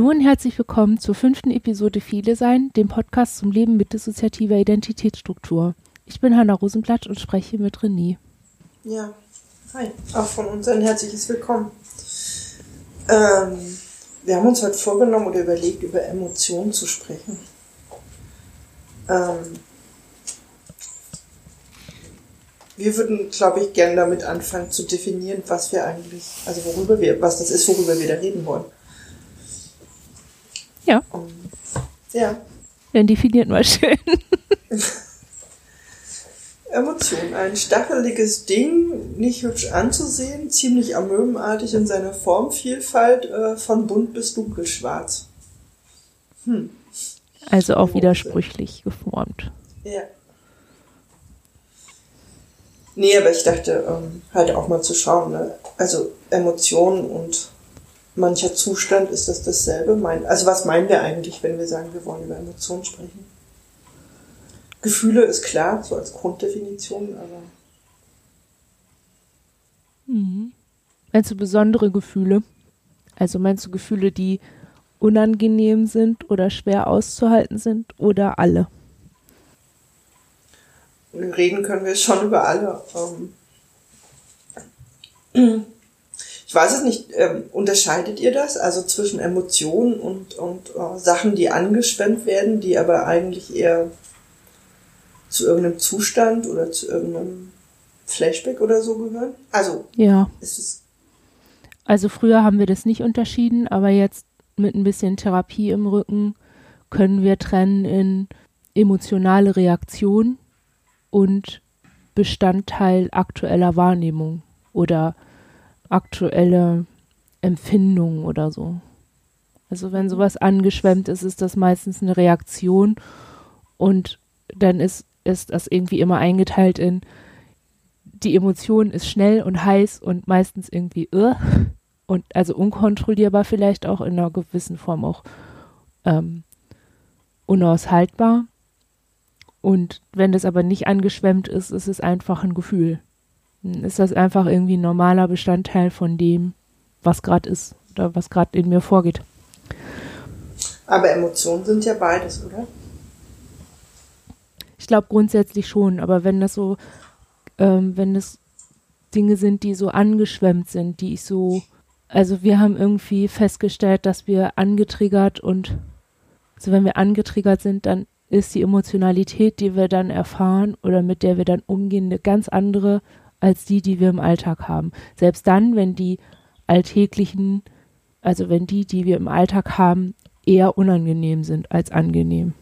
Hallo und herzlich willkommen zur fünften Episode Viele Sein, dem Podcast zum Leben mit dissoziativer Identitätsstruktur. Ich bin Hanna Rosenblatt und spreche mit René. Ja, hi, auch von uns ein herzliches Willkommen. Ähm, wir haben uns heute vorgenommen oder überlegt, über Emotionen zu sprechen. Ähm, wir würden, glaube ich, gerne damit anfangen zu definieren, was wir eigentlich, also worüber wir, was das ist, worüber wir da reden wollen. Ja. Ja. Dann definiert mal schön. Emotion, ein stacheliges Ding, nicht hübsch anzusehen, ziemlich amöbenartig in seiner Formvielfalt, äh, von bunt bis dunkelschwarz. Hm. Also auch widersprüchlich geformt. Ja. Nee, aber ich dachte, ähm, halt auch mal zu schauen, ne? Also Emotionen und mancher Zustand, ist das dasselbe? Also was meinen wir eigentlich, wenn wir sagen, wir wollen über Emotionen sprechen? Gefühle ist klar, so als Grunddefinition, aber. Mhm. Meinst du besondere Gefühle? Also meinst du Gefühle, die unangenehm sind oder schwer auszuhalten sind oder alle? Reden können wir schon über alle. Ähm, ich weiß es nicht, ähm, unterscheidet ihr das? Also zwischen Emotionen und, und uh, Sachen, die angeschwemmt werden, die aber eigentlich eher zu irgendeinem Zustand oder zu irgendeinem Flashback oder so gehören? Also, ja. ist es. Also früher haben wir das nicht unterschieden, aber jetzt mit ein bisschen Therapie im Rücken können wir trennen in emotionale Reaktion und Bestandteil aktueller Wahrnehmung oder aktuelle Empfindung oder so. Also wenn sowas angeschwemmt ist, ist das meistens eine Reaktion und dann ist, ist das irgendwie immer eingeteilt in die Emotion ist schnell und heiß und meistens irgendwie uh, und also unkontrollierbar vielleicht auch in einer gewissen Form auch ähm, unaushaltbar. Und wenn das aber nicht angeschwemmt ist, ist es einfach ein Gefühl ist das einfach irgendwie ein normaler Bestandteil von dem, was gerade ist oder was gerade in mir vorgeht. Aber Emotionen sind ja beides, oder? Ich glaube grundsätzlich schon, aber wenn das so, ähm, wenn das Dinge sind, die so angeschwemmt sind, die ich so, also wir haben irgendwie festgestellt, dass wir angetriggert und, also wenn wir angetriggert sind, dann ist die Emotionalität, die wir dann erfahren oder mit der wir dann umgehen, eine ganz andere, als die, die wir im Alltag haben. Selbst dann, wenn die alltäglichen, also wenn die, die wir im Alltag haben, eher unangenehm sind als angenehm.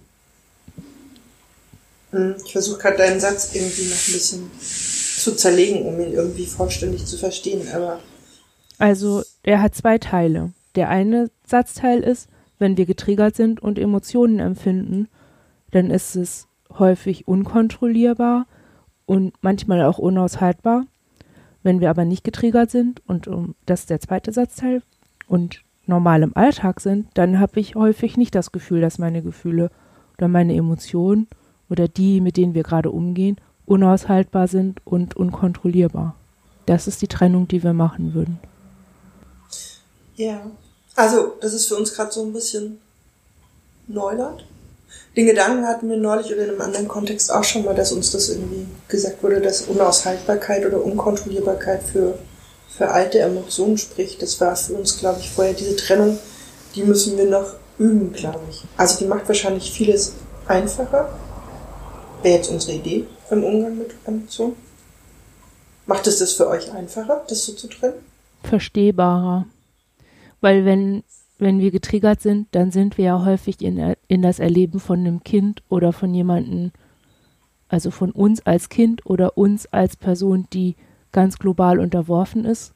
Hm, ich versuche gerade deinen Satz irgendwie noch ein bisschen zu zerlegen, um ihn irgendwie vollständig zu verstehen, aber. Also, er hat zwei Teile. Der eine Satzteil ist, wenn wir getriggert sind und Emotionen empfinden, dann ist es häufig unkontrollierbar und manchmal auch unaushaltbar. Wenn wir aber nicht getriggert sind und um, das ist der zweite Satzteil und normal im Alltag sind, dann habe ich häufig nicht das Gefühl, dass meine Gefühle oder meine Emotionen oder die, mit denen wir gerade umgehen, unaushaltbar sind und unkontrollierbar. Das ist die Trennung, die wir machen würden. Ja, also das ist für uns gerade so ein bisschen Neuland. Den Gedanken hatten wir neulich oder in einem anderen Kontext auch schon mal, dass uns das irgendwie gesagt wurde, dass Unaushaltbarkeit oder Unkontrollierbarkeit für, für alte Emotionen spricht. Das war für uns, glaube ich, vorher diese Trennung, die müssen wir noch üben, glaube ich. Also die macht wahrscheinlich vieles einfacher. Wäre jetzt unsere Idee im Umgang mit Emotionen. Macht es das für euch einfacher, das so zu trennen? Verstehbarer. Weil wenn wenn wir getriggert sind, dann sind wir ja häufig in, in das Erleben von einem Kind oder von jemandem, also von uns als Kind oder uns als Person, die ganz global unterworfen ist,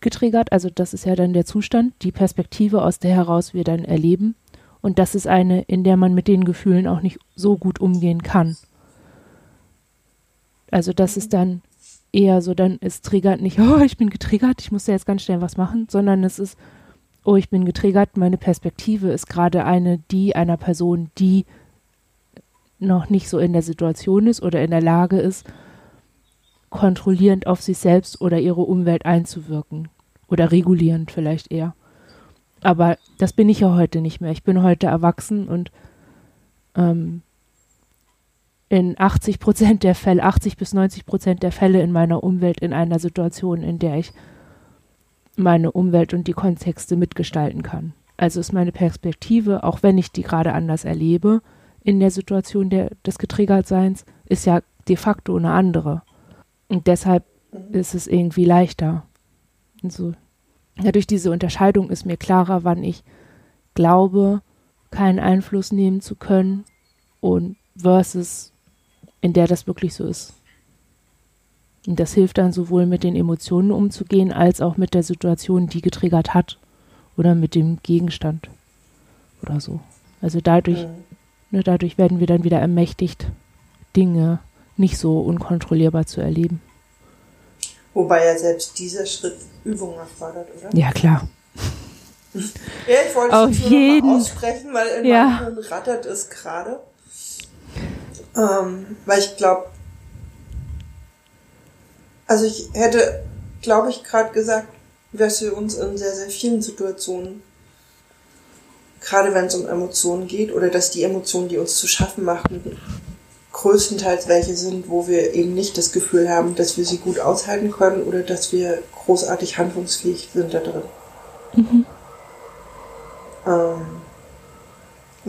getriggert. Also das ist ja dann der Zustand, die Perspektive, aus der heraus wir dann erleben. Und das ist eine, in der man mit den Gefühlen auch nicht so gut umgehen kann. Also das ist dann eher so, dann ist triggert nicht, oh, ich bin getriggert, ich muss ja jetzt ganz schnell was machen, sondern es ist, oh, ich bin getriggert, meine Perspektive ist gerade eine, die einer Person, die noch nicht so in der Situation ist oder in der Lage ist, kontrollierend auf sich selbst oder ihre Umwelt einzuwirken. Oder regulierend vielleicht eher. Aber das bin ich ja heute nicht mehr. Ich bin heute erwachsen und ähm, in 80 Prozent der Fälle, 80 bis 90 Prozent der Fälle in meiner Umwelt in einer Situation, in der ich meine Umwelt und die Kontexte mitgestalten kann. Also ist meine Perspektive, auch wenn ich die gerade anders erlebe, in der Situation der, des Getriggertseins, ist ja de facto eine andere. Und deshalb ist es irgendwie leichter. Und so. Ja, durch diese Unterscheidung ist mir klarer, wann ich glaube, keinen Einfluss nehmen zu können und versus in der das wirklich so ist. Und das hilft dann sowohl mit den Emotionen umzugehen, als auch mit der Situation, die getriggert hat oder mit dem Gegenstand oder so. Also dadurch, mhm. ne, dadurch werden wir dann wieder ermächtigt, Dinge nicht so unkontrollierbar zu erleben. Wobei ja selbst dieser Schritt Übung erfordert, oder? Ja, klar. ja, ich wollte es nur jeden. noch mal aussprechen, weil in ja. meinem rattert es gerade. Ähm, weil ich glaube, also ich hätte, glaube ich, gerade gesagt, dass wir uns in sehr, sehr vielen Situationen, gerade wenn es um Emotionen geht, oder dass die Emotionen, die uns zu schaffen machen, größtenteils welche sind, wo wir eben nicht das Gefühl haben, dass wir sie gut aushalten können oder dass wir großartig handlungsfähig sind da drin. Mhm. Ähm,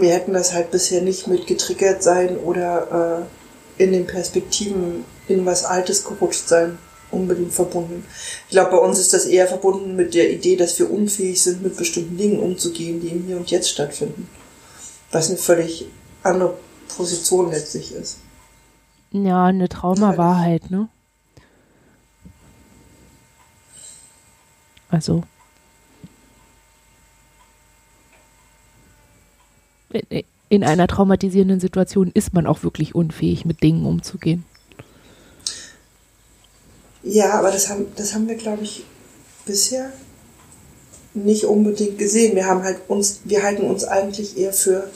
wir hätten das halt bisher nicht mit getriggert sein oder äh, in den Perspektiven in was Altes gerutscht sein unbedingt verbunden. Ich glaube, bei uns ist das eher verbunden mit der Idee, dass wir unfähig sind, mit bestimmten Dingen umzugehen, die im Hier und Jetzt stattfinden. Was eine völlig andere Position letztlich ist. Ja, eine Traumawahrheit, ne? Also. In einer traumatisierenden Situation ist man auch wirklich unfähig, mit Dingen umzugehen. Ja, aber das haben, das haben wir, glaube ich, bisher nicht unbedingt gesehen. Wir haben halt uns, wir halten uns eigentlich eher für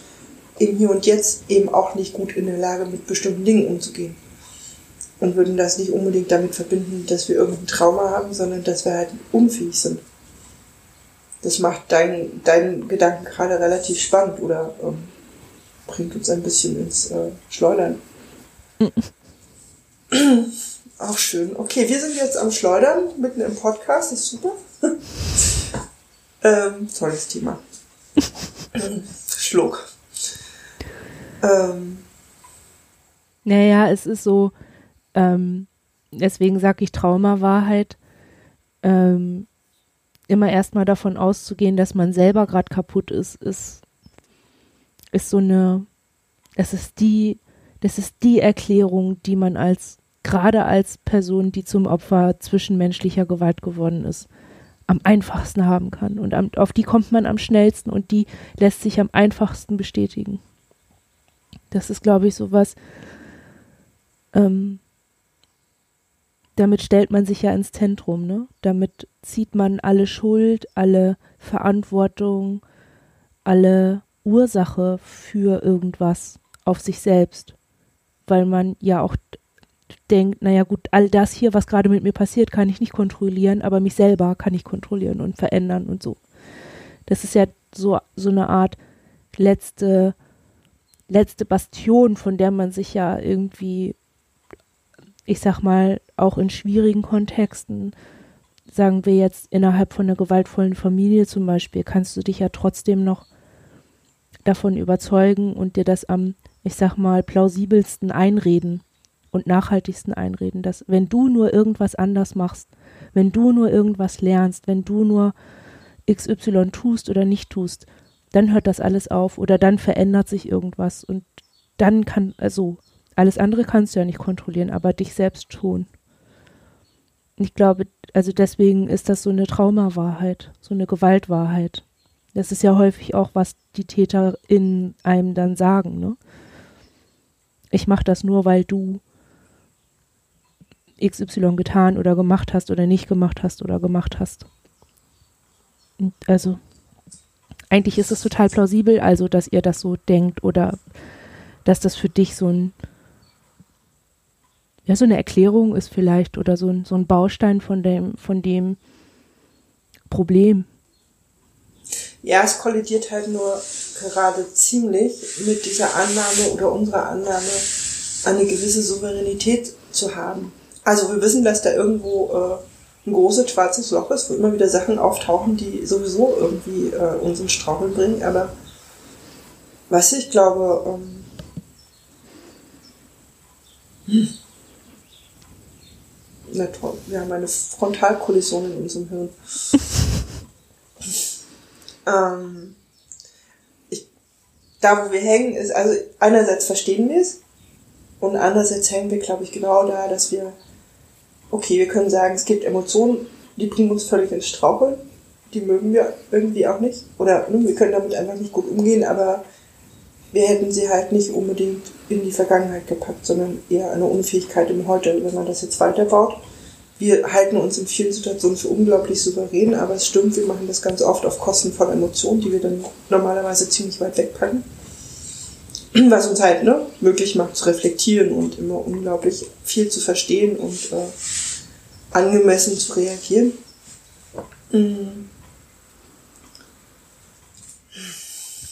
im Hier und Jetzt eben auch nicht gut in der Lage, mit bestimmten Dingen umzugehen. Und würden das nicht unbedingt damit verbinden, dass wir irgendein Trauma haben, sondern dass wir halt unfähig sind. Das macht deinen dein Gedanken gerade relativ spannend oder ähm, bringt uns ein bisschen ins äh, Schleudern. Auch schön. Okay, wir sind jetzt am Schleudern, mitten im Podcast, das ist super. ähm, tolles Thema. Schluck. Ähm. Naja, es ist so, ähm, deswegen sage ich Traumawahrheit, ähm, immer erstmal davon auszugehen, dass man selber gerade kaputt ist, ist, ist so eine, das ist die, das ist die Erklärung, die man als gerade als Person, die zum Opfer zwischenmenschlicher Gewalt geworden ist, am einfachsten haben kann. Und am, auf die kommt man am schnellsten und die lässt sich am einfachsten bestätigen. Das ist, glaube ich, sowas. Ähm, damit stellt man sich ja ins Zentrum, ne? Damit zieht man alle Schuld, alle Verantwortung, alle Ursache für irgendwas auf sich selbst, weil man ja auch denkt, naja gut, all das hier, was gerade mit mir passiert, kann ich nicht kontrollieren, aber mich selber kann ich kontrollieren und verändern und so. Das ist ja so, so eine Art letzte, letzte Bastion, von der man sich ja irgendwie, ich sag mal, auch in schwierigen Kontexten, sagen wir jetzt innerhalb von einer gewaltvollen Familie zum Beispiel, kannst du dich ja trotzdem noch davon überzeugen und dir das am, ich sag mal, plausibelsten einreden und nachhaltigsten einreden, dass wenn du nur irgendwas anders machst, wenn du nur irgendwas lernst, wenn du nur XY tust oder nicht tust, dann hört das alles auf oder dann verändert sich irgendwas und dann kann, also alles andere kannst du ja nicht kontrollieren, aber dich selbst schon. Ich glaube, also deswegen ist das so eine Traumawahrheit, so eine Gewaltwahrheit. Das ist ja häufig auch, was die Täter in einem dann sagen, ne? Ich mache das nur, weil du XY getan oder gemacht hast oder nicht gemacht hast oder gemacht hast. Und also, eigentlich ist es total plausibel, also, dass ihr das so denkt oder dass das für dich so ein, ja, so eine Erklärung ist vielleicht oder so ein, so ein Baustein von dem, von dem Problem. Ja, es kollidiert halt nur gerade ziemlich mit dieser Annahme oder unserer Annahme, eine gewisse Souveränität zu haben. Also wir wissen, dass da irgendwo äh, ein großes schwarzes Loch ist, wo immer wieder Sachen auftauchen, die sowieso irgendwie äh, uns in Straucheln bringen. Aber was ich glaube, ähm, hm. Toll, wir haben eine Frontalkollision in unserem Hirn. ähm, ich, da, wo wir hängen, ist, also einerseits verstehen wir es und andererseits hängen wir, glaube ich, genau da, dass wir, okay, wir können sagen, es gibt Emotionen, die bringen uns völlig ins Straucheln, die mögen wir irgendwie auch nicht. Oder ne, wir können damit einfach nicht gut umgehen, aber wir hätten sie halt nicht unbedingt in die Vergangenheit gepackt, sondern eher eine Unfähigkeit im Heute, wenn man das jetzt weiterbaut wir halten uns in vielen Situationen für unglaublich souverän, aber es stimmt, wir machen das ganz oft auf Kosten von Emotionen, die wir dann normalerweise ziemlich weit wegpacken. Was uns halt ne, möglich macht zu reflektieren und immer unglaublich viel zu verstehen und äh, angemessen zu reagieren. Mhm.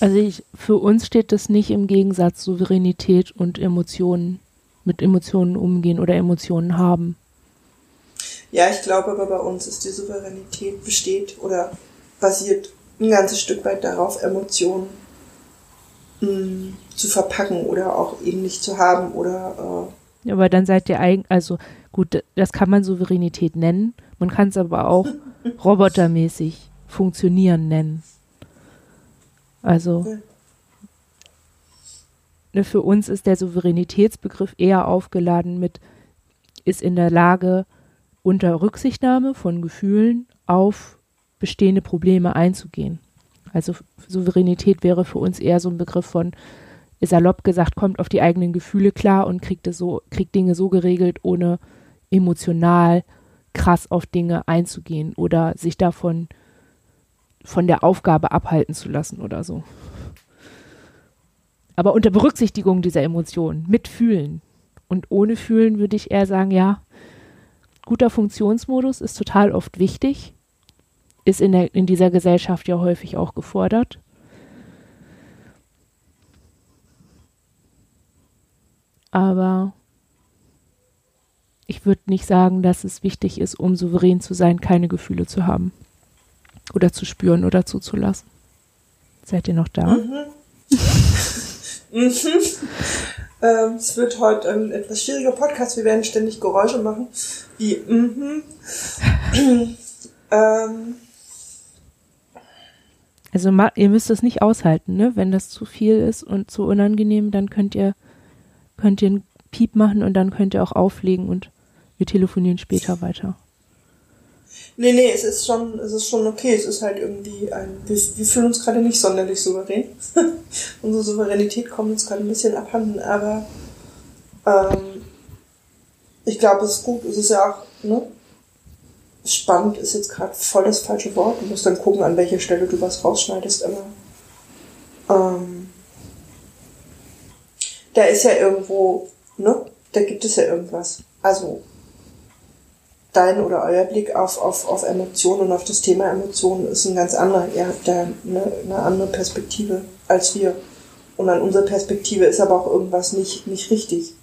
Also ich, für uns steht das nicht im Gegensatz Souveränität und Emotionen, mit Emotionen umgehen oder Emotionen haben. Ja, ich glaube aber bei uns ist die Souveränität besteht oder basiert ein ganzes Stück weit darauf, Emotionen mh, mm, zu verpacken oder auch eben nicht zu haben oder. Äh aber dann seid ihr eigentlich, also gut, das kann man Souveränität nennen. Man kann es aber auch robotermäßig funktionieren nennen. Also ja. ne, für uns ist der Souveränitätsbegriff eher aufgeladen mit ist in der Lage, unter Rücksichtnahme von Gefühlen auf bestehende Probleme einzugehen. Also Souveränität wäre für uns eher so ein Begriff von, salopp gesagt, kommt auf die eigenen Gefühle klar und kriegt es so, kriegt Dinge so geregelt, ohne emotional krass auf Dinge einzugehen oder sich davon von der Aufgabe abhalten zu lassen oder so. Aber unter Berücksichtigung dieser Emotionen, mit Fühlen. Und ohne Fühlen würde ich eher sagen, ja, guter Funktionsmodus ist total oft wichtig, ist in, der, in dieser Gesellschaft ja häufig auch gefordert. Aber ich würde nicht sagen, dass es wichtig ist, um souverän zu sein, keine Gefühle zu haben. Oder zu spüren oder zuzulassen. Seid ihr noch da? Mhm. mhm. Ähm, es wird heute ein etwas schwieriger Podcast. Wir werden ständig Geräusche machen. Wie, mhm. ähm. Also ihr müsst es nicht aushalten, ne? Wenn das zu viel ist und zu unangenehm, dann könnt ihr könnt ihr einen Piep machen und dann könnt ihr auch auflegen und wir telefonieren später weiter. Nee, nee, es ist schon, es ist schon okay. Es ist halt irgendwie ein, wir, wir fühlen uns gerade nicht sonderlich souverän. Unsere Souveränität kommt uns gerade ein bisschen abhanden, aber ähm, ich glaube, es ist gut. Es ist ja auch, ne? Spannend ist jetzt gerade voll das falsche Wort. Du musst dann gucken, an welcher Stelle du was rausschneidest, aber ähm, da ist ja irgendwo, ne? Da gibt es ja irgendwas. Also dein oder euer Blick auf, auf, auf Emotionen und auf das Thema Emotionen ist ein ganz anderer. Ihr habt da eine, eine andere Perspektive als wir. Und an unserer Perspektive ist aber auch irgendwas nicht, nicht richtig.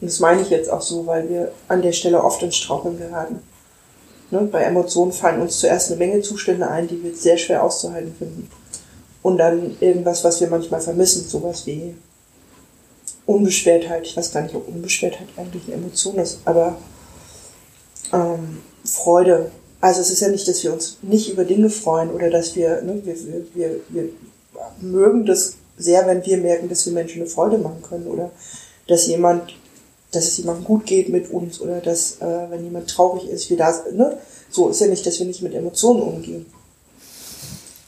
Und das meine ich jetzt auch so, weil wir an der Stelle oft ins Straucheln geraten. Ne? Bei Emotionen fallen uns zuerst eine Menge Zustände ein, die wir sehr schwer auszuhalten finden. Und dann irgendwas, was wir manchmal vermissen, sowas wie Unbeschwertheit. Ich weiß gar nicht, ob Unbeschwertheit eigentlich eine Emotion ist, aber ähm, Freude. Also es ist ja nicht, dass wir uns nicht über Dinge freuen oder dass wir, ne, wir, wir, wir, wir mögen das sehr, wenn wir merken, dass wir Menschen eine Freude machen können oder dass jemand, dass es jemandem gut geht mit uns oder dass, äh, wenn jemand traurig ist, wir da, ne? So ist ja nicht, dass wir nicht mit Emotionen umgehen.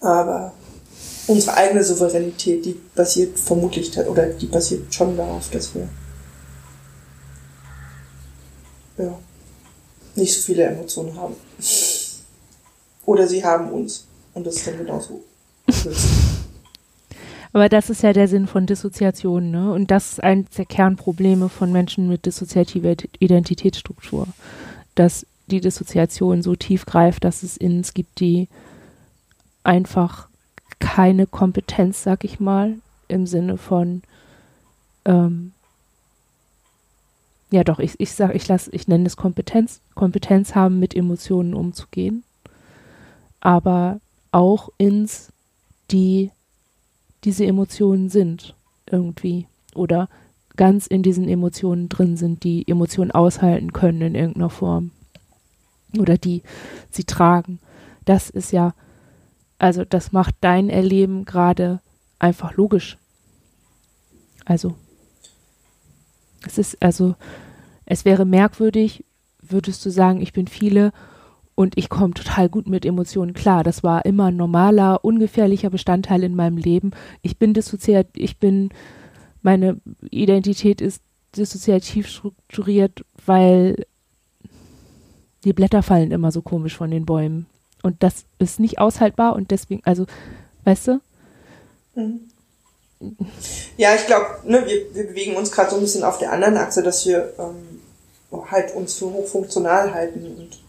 Aber unsere eigene Souveränität, die basiert vermutlich, oder die basiert schon darauf, dass wir, ja nicht so viele Emotionen haben. Oder sie haben uns. Und das ist dann genauso. Aber das ist ja der Sinn von Dissoziation, ne? Und das ist eines der Kernprobleme von Menschen mit dissoziativer Identitätsstruktur. Dass die Dissoziation so tief greift, dass es Ins gibt, die einfach keine Kompetenz, sag ich mal, im Sinne von ähm, ja doch, ich, ich sag, ich lass, ich nenne es Kompetenz, Kompetenz haben, mit Emotionen umzugehen, aber auch ins die diese Emotionen sind irgendwie oder ganz in diesen Emotionen drin sind, die Emotionen aushalten können in irgendeiner Form oder die sie tragen. Das ist ja, also das macht dein Erleben gerade einfach logisch. Also, es ist, also, es wäre merkwürdig, würdest du sagen, ich bin viele und ich komme total gut mit Emotionen klar. Das war immer ein normaler, ungefährlicher Bestandteil in meinem Leben. Ich bin dissoziiert, ich bin, meine Identität ist dissoziativ strukturiert, weil die Blätter fallen immer so komisch von den Bäumen. Und das ist nicht aushaltbar und deswegen, also, weißt du? Mhm. Ja, ich glaube, ne, wir, wir bewegen uns gerade so ein bisschen auf der anderen Achse, dass wir ähm, halt uns für hochfunktional halten und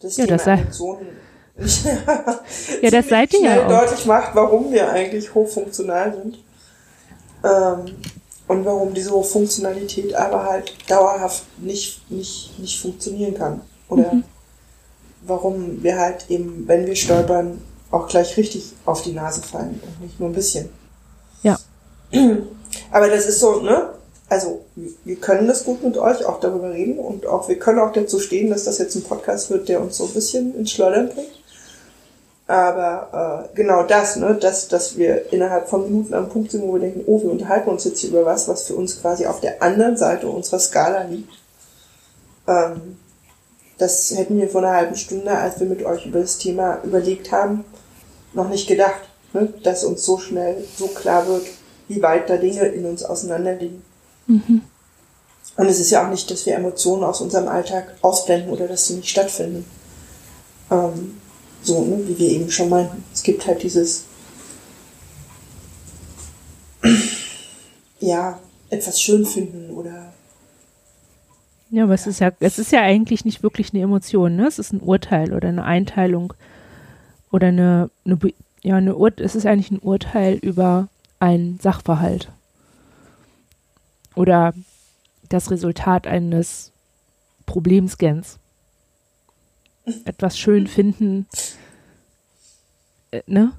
das ja, Thema das Emotionen ja, das seid ihr ja auch. deutlich macht, warum wir eigentlich hochfunktional sind. Ähm, und warum diese Hochfunktionalität aber halt dauerhaft nicht, nicht, nicht funktionieren kann. Oder mhm. warum wir halt eben, wenn wir stolpern, auch gleich richtig auf die Nase fallen und nicht nur ein bisschen. Aber das ist so, ne? also wir können das gut mit euch auch darüber reden und auch wir können auch dazu stehen, dass das jetzt ein Podcast wird, der uns so ein bisschen ins Schleudern bringt. Aber äh, genau das, ne, dass, dass wir innerhalb von Minuten am Punkt sind, wo wir denken, oh, wir unterhalten uns jetzt hier über was, was für uns quasi auf der anderen Seite unserer Skala liegt. Ähm, das hätten wir vor einer halben Stunde, als wir mit euch über das Thema überlegt haben, noch nicht gedacht, ne, dass uns so schnell so klar wird, wie weit da Dinge in uns auseinanderliegen. Mhm. Und es ist ja auch nicht, dass wir Emotionen aus unserem Alltag ausblenden oder dass sie nicht stattfinden. Ähm, so, ne, wie wir eben schon meinten. Es gibt halt dieses, ja, etwas schön finden oder. Ja, aber es ist ja, es ist ja eigentlich nicht wirklich eine Emotion, ne? Es ist ein Urteil oder eine Einteilung oder eine, eine ja, eine Ur es ist eigentlich ein Urteil über einen Sachverhalt oder das Resultat eines Problemscans. Etwas schön finden, äh, ne?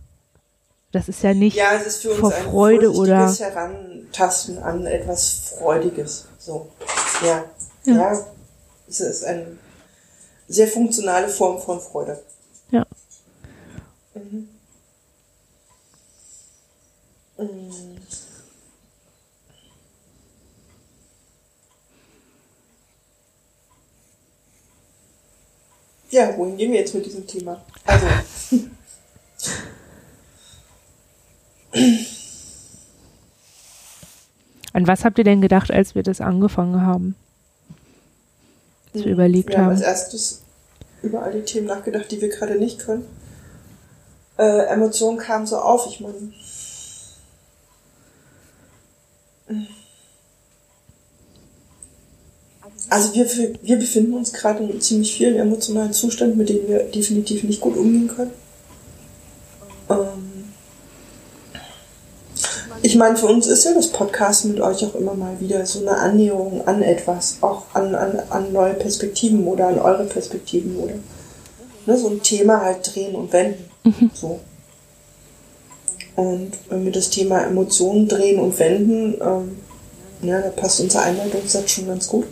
Das ist ja nicht ja, es ist für uns vor ein Freude oder Herantasten an etwas Freudiges. So, ja, ja, ja. Es ist eine sehr funktionale Form von Freude. Ja. Mhm. Mhm. Ja, wohin gehen wir jetzt mit diesem Thema? Also. An was habt ihr denn gedacht, als wir das angefangen haben? Als wir hm, überlegt wir haben. haben als erstes über all die Themen nachgedacht, die wir gerade nicht können. Äh, Emotionen kamen so auf, ich meine. Also wir, wir befinden uns gerade in ziemlich vielen emotionalen Zuständen, mit denen wir definitiv nicht gut umgehen können. Ähm ich meine, für uns ist ja das Podcast mit euch auch immer mal wieder so eine Annäherung an etwas, auch an, an, an neue Perspektiven oder an eure Perspektiven oder ne, so ein Thema halt drehen und wenden. Mhm. So. Und wenn wir das Thema Emotionen drehen und wenden, ähm, ja, da passt unser Einleitungssatz schon ganz gut.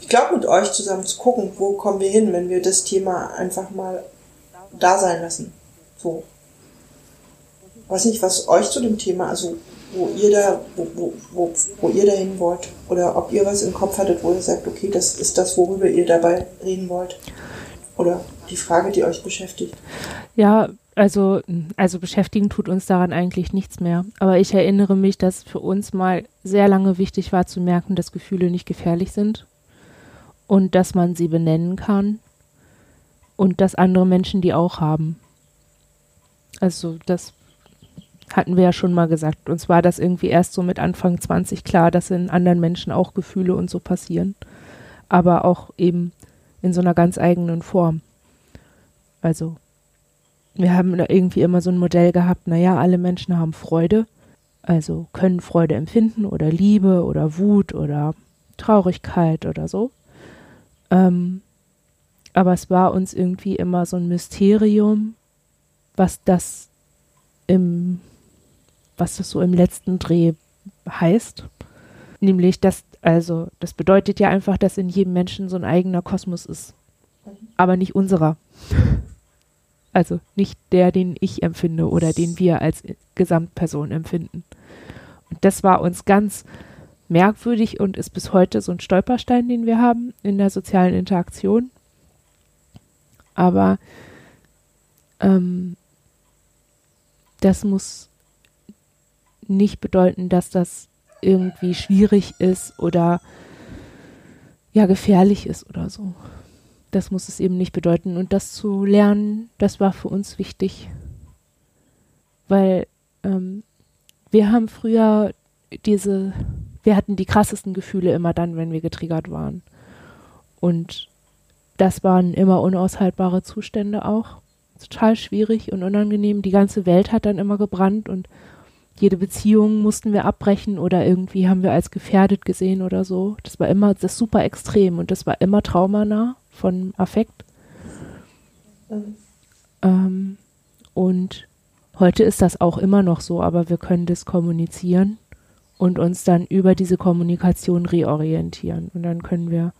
Ich glaube, mit euch zusammen zu gucken, wo kommen wir hin, wenn wir das Thema einfach mal da sein lassen. So. Weiß nicht, was euch zu dem Thema, also wo ihr da, wo, wo, wo, wo ihr dahin wollt. Oder ob ihr was im Kopf hattet, wo ihr sagt, okay, das ist das, worüber ihr dabei reden wollt. Oder die Frage, die euch beschäftigt. Ja, also, also beschäftigen tut uns daran eigentlich nichts mehr. Aber ich erinnere mich, dass für uns mal sehr lange wichtig war zu merken, dass Gefühle nicht gefährlich sind und dass man sie benennen kann und dass andere Menschen die auch haben. Also das hatten wir ja schon mal gesagt. Uns war das irgendwie erst so mit Anfang 20 klar, dass in anderen Menschen auch Gefühle und so passieren. Aber auch eben in so einer ganz eigenen Form. Also wir haben da irgendwie immer so ein Modell gehabt, naja, alle Menschen haben Freude, also können Freude empfinden oder Liebe oder Wut oder Traurigkeit oder so. Ähm, aber es war uns irgendwie immer so ein Mysterium, was das im, was das so im letzten Dreh heißt. Nämlich, dass, also, das bedeutet ja einfach, dass in jedem Menschen so ein eigener Kosmos ist. Aber nicht unserer. Also nicht der, den ich empfinde oder den wir als Gesamtperson empfinden. Und das war uns ganz merkwürdig und ist bis heute so ein Stolperstein, den wir haben in der sozialen Interaktion. Aber ähm, das muss nicht bedeuten, dass das irgendwie schwierig ist oder ja gefährlich ist oder so. Das muss es eben nicht bedeuten. Und das zu lernen, das war für uns wichtig. Weil ähm, wir haben früher diese, wir hatten die krassesten Gefühle immer dann, wenn wir getriggert waren. Und das waren immer unaushaltbare Zustände auch. Total schwierig und unangenehm. Die ganze Welt hat dann immer gebrannt und jede Beziehung mussten wir abbrechen oder irgendwie haben wir als gefährdet gesehen oder so. Das war immer das super extrem und das war immer traumanah von Affekt. Ähm, und heute ist das auch immer noch so, aber wir können das kommunizieren und uns dann über diese Kommunikation reorientieren. Und dann können wir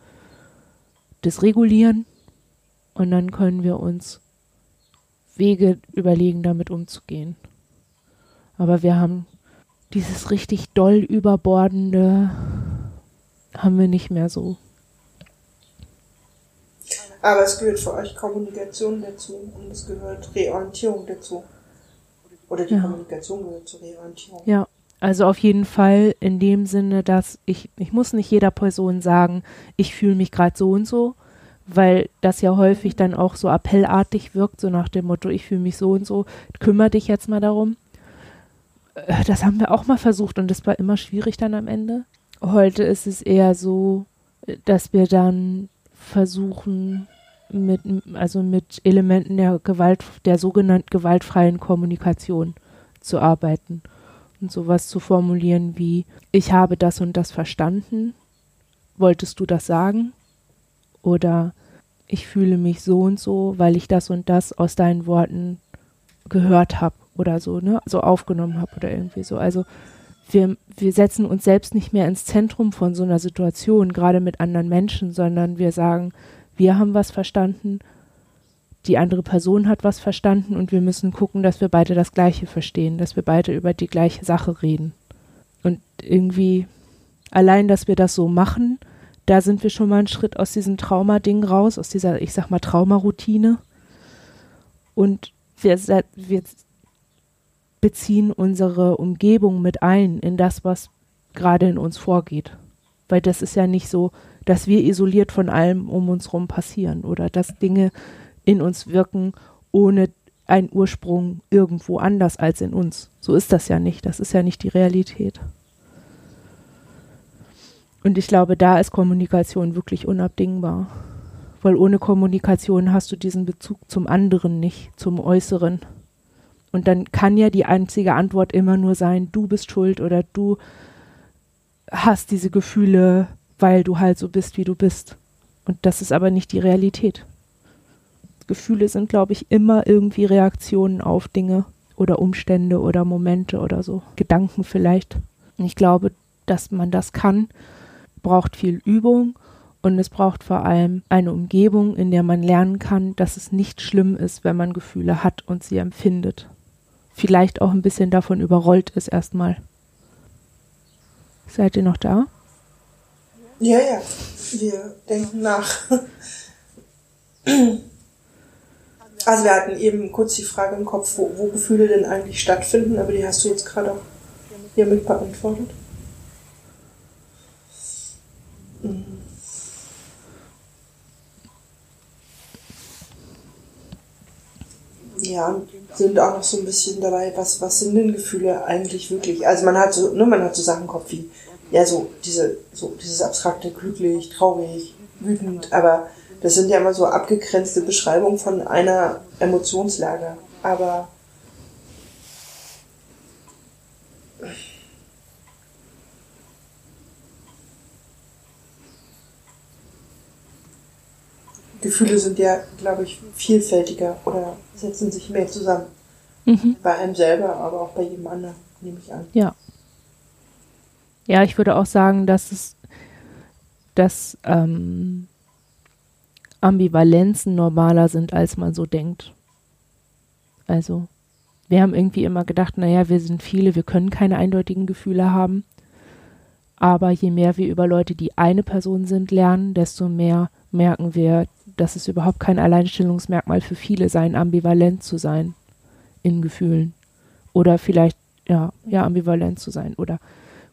das regulieren und dann können wir uns Wege überlegen, damit umzugehen. Aber wir haben dieses richtig doll überbordende haben wir nicht mehr so. Aber es gehört für euch Kommunikation dazu und es gehört Reorientierung dazu. Oder die ja. Kommunikation gehört zur Reorientierung. Ja, also auf jeden Fall in dem Sinne, dass ich, ich muss nicht jeder Person sagen, ich fühle mich gerade so und so, weil das ja häufig dann auch so appellartig wirkt, so nach dem Motto, ich fühle mich so und so, kümmere dich jetzt mal darum. Äh, das haben wir auch mal versucht und das war immer schwierig dann am Ende. Heute ist es eher so, dass wir dann versuchen, mit, also mit Elementen der Gewalt, der sogenannten gewaltfreien Kommunikation zu arbeiten und sowas zu formulieren wie, ich habe das und das verstanden, wolltest du das sagen? Oder ich fühle mich so und so, weil ich das und das aus deinen Worten gehört habe oder so, ne, so aufgenommen habe oder irgendwie so. Also wir, wir setzen uns selbst nicht mehr ins Zentrum von so einer Situation, gerade mit anderen Menschen, sondern wir sagen, wir haben was verstanden, die andere Person hat was verstanden und wir müssen gucken, dass wir beide das Gleiche verstehen, dass wir beide über die gleiche Sache reden. Und irgendwie allein, dass wir das so machen, da sind wir schon mal einen Schritt aus diesem Traumading raus, aus dieser, ich sag mal, Traumaroutine. Und wir, wir beziehen unsere Umgebung mit ein in das, was gerade in uns vorgeht. Weil das ist ja nicht so, dass wir isoliert von allem um uns herum passieren oder dass Dinge in uns wirken, ohne einen Ursprung irgendwo anders als in uns. So ist das ja nicht. Das ist ja nicht die Realität. Und ich glaube, da ist Kommunikation wirklich unabdingbar. Weil ohne Kommunikation hast du diesen Bezug zum anderen nicht, zum Äußeren. Und dann kann ja die einzige Antwort immer nur sein, du bist schuld oder du hast diese Gefühle, weil du halt so bist, wie du bist. Und das ist aber nicht die Realität. Gefühle sind, glaube ich, immer irgendwie Reaktionen auf Dinge oder Umstände oder Momente oder so. Gedanken vielleicht. Und ich glaube, dass man das kann, braucht viel Übung und es braucht vor allem eine Umgebung, in der man lernen kann, dass es nicht schlimm ist, wenn man Gefühle hat und sie empfindet. Vielleicht auch ein bisschen davon überrollt ist erstmal. Seid ihr noch da? Ja, ja, wir denken nach. Also wir hatten eben kurz die Frage im Kopf, wo, wo Gefühle denn eigentlich stattfinden, aber die hast du jetzt gerade auch hiermit beantwortet. Mhm. Ja, sind auch noch so ein bisschen dabei, was, was sind denn Gefühle eigentlich wirklich? Also man hat so, ne, man hat so Sachen im Kopf wie, ja, so diese, so dieses abstrakte, glücklich, traurig, wütend, aber Das sind ja immer so abgegrenzte Beschreibungen von einer Emotionslage. Aber Gefühle sind ja, glaube ich, vielfältiger oder setzen sich mehr zusammen. Mhm. Bei einem selber, aber auch bei jedem anderen, nehme ich an. Ja. Ja, ich würde auch sagen, dass es, dass ähm, Ambivalenzen normaler sind, als man so denkt. Also, wir haben irgendwie immer gedacht, naja, wir sind viele, wir können keine eindeutigen Gefühle haben. Aber je mehr wir über Leute, die eine Person sind, lernen, desto mehr merken wir, dass es überhaupt kein Alleinstellungsmerkmal für viele sein, ambivalent zu sein in Gefühlen. Oder vielleicht, ja, ja, ambivalent zu sein oder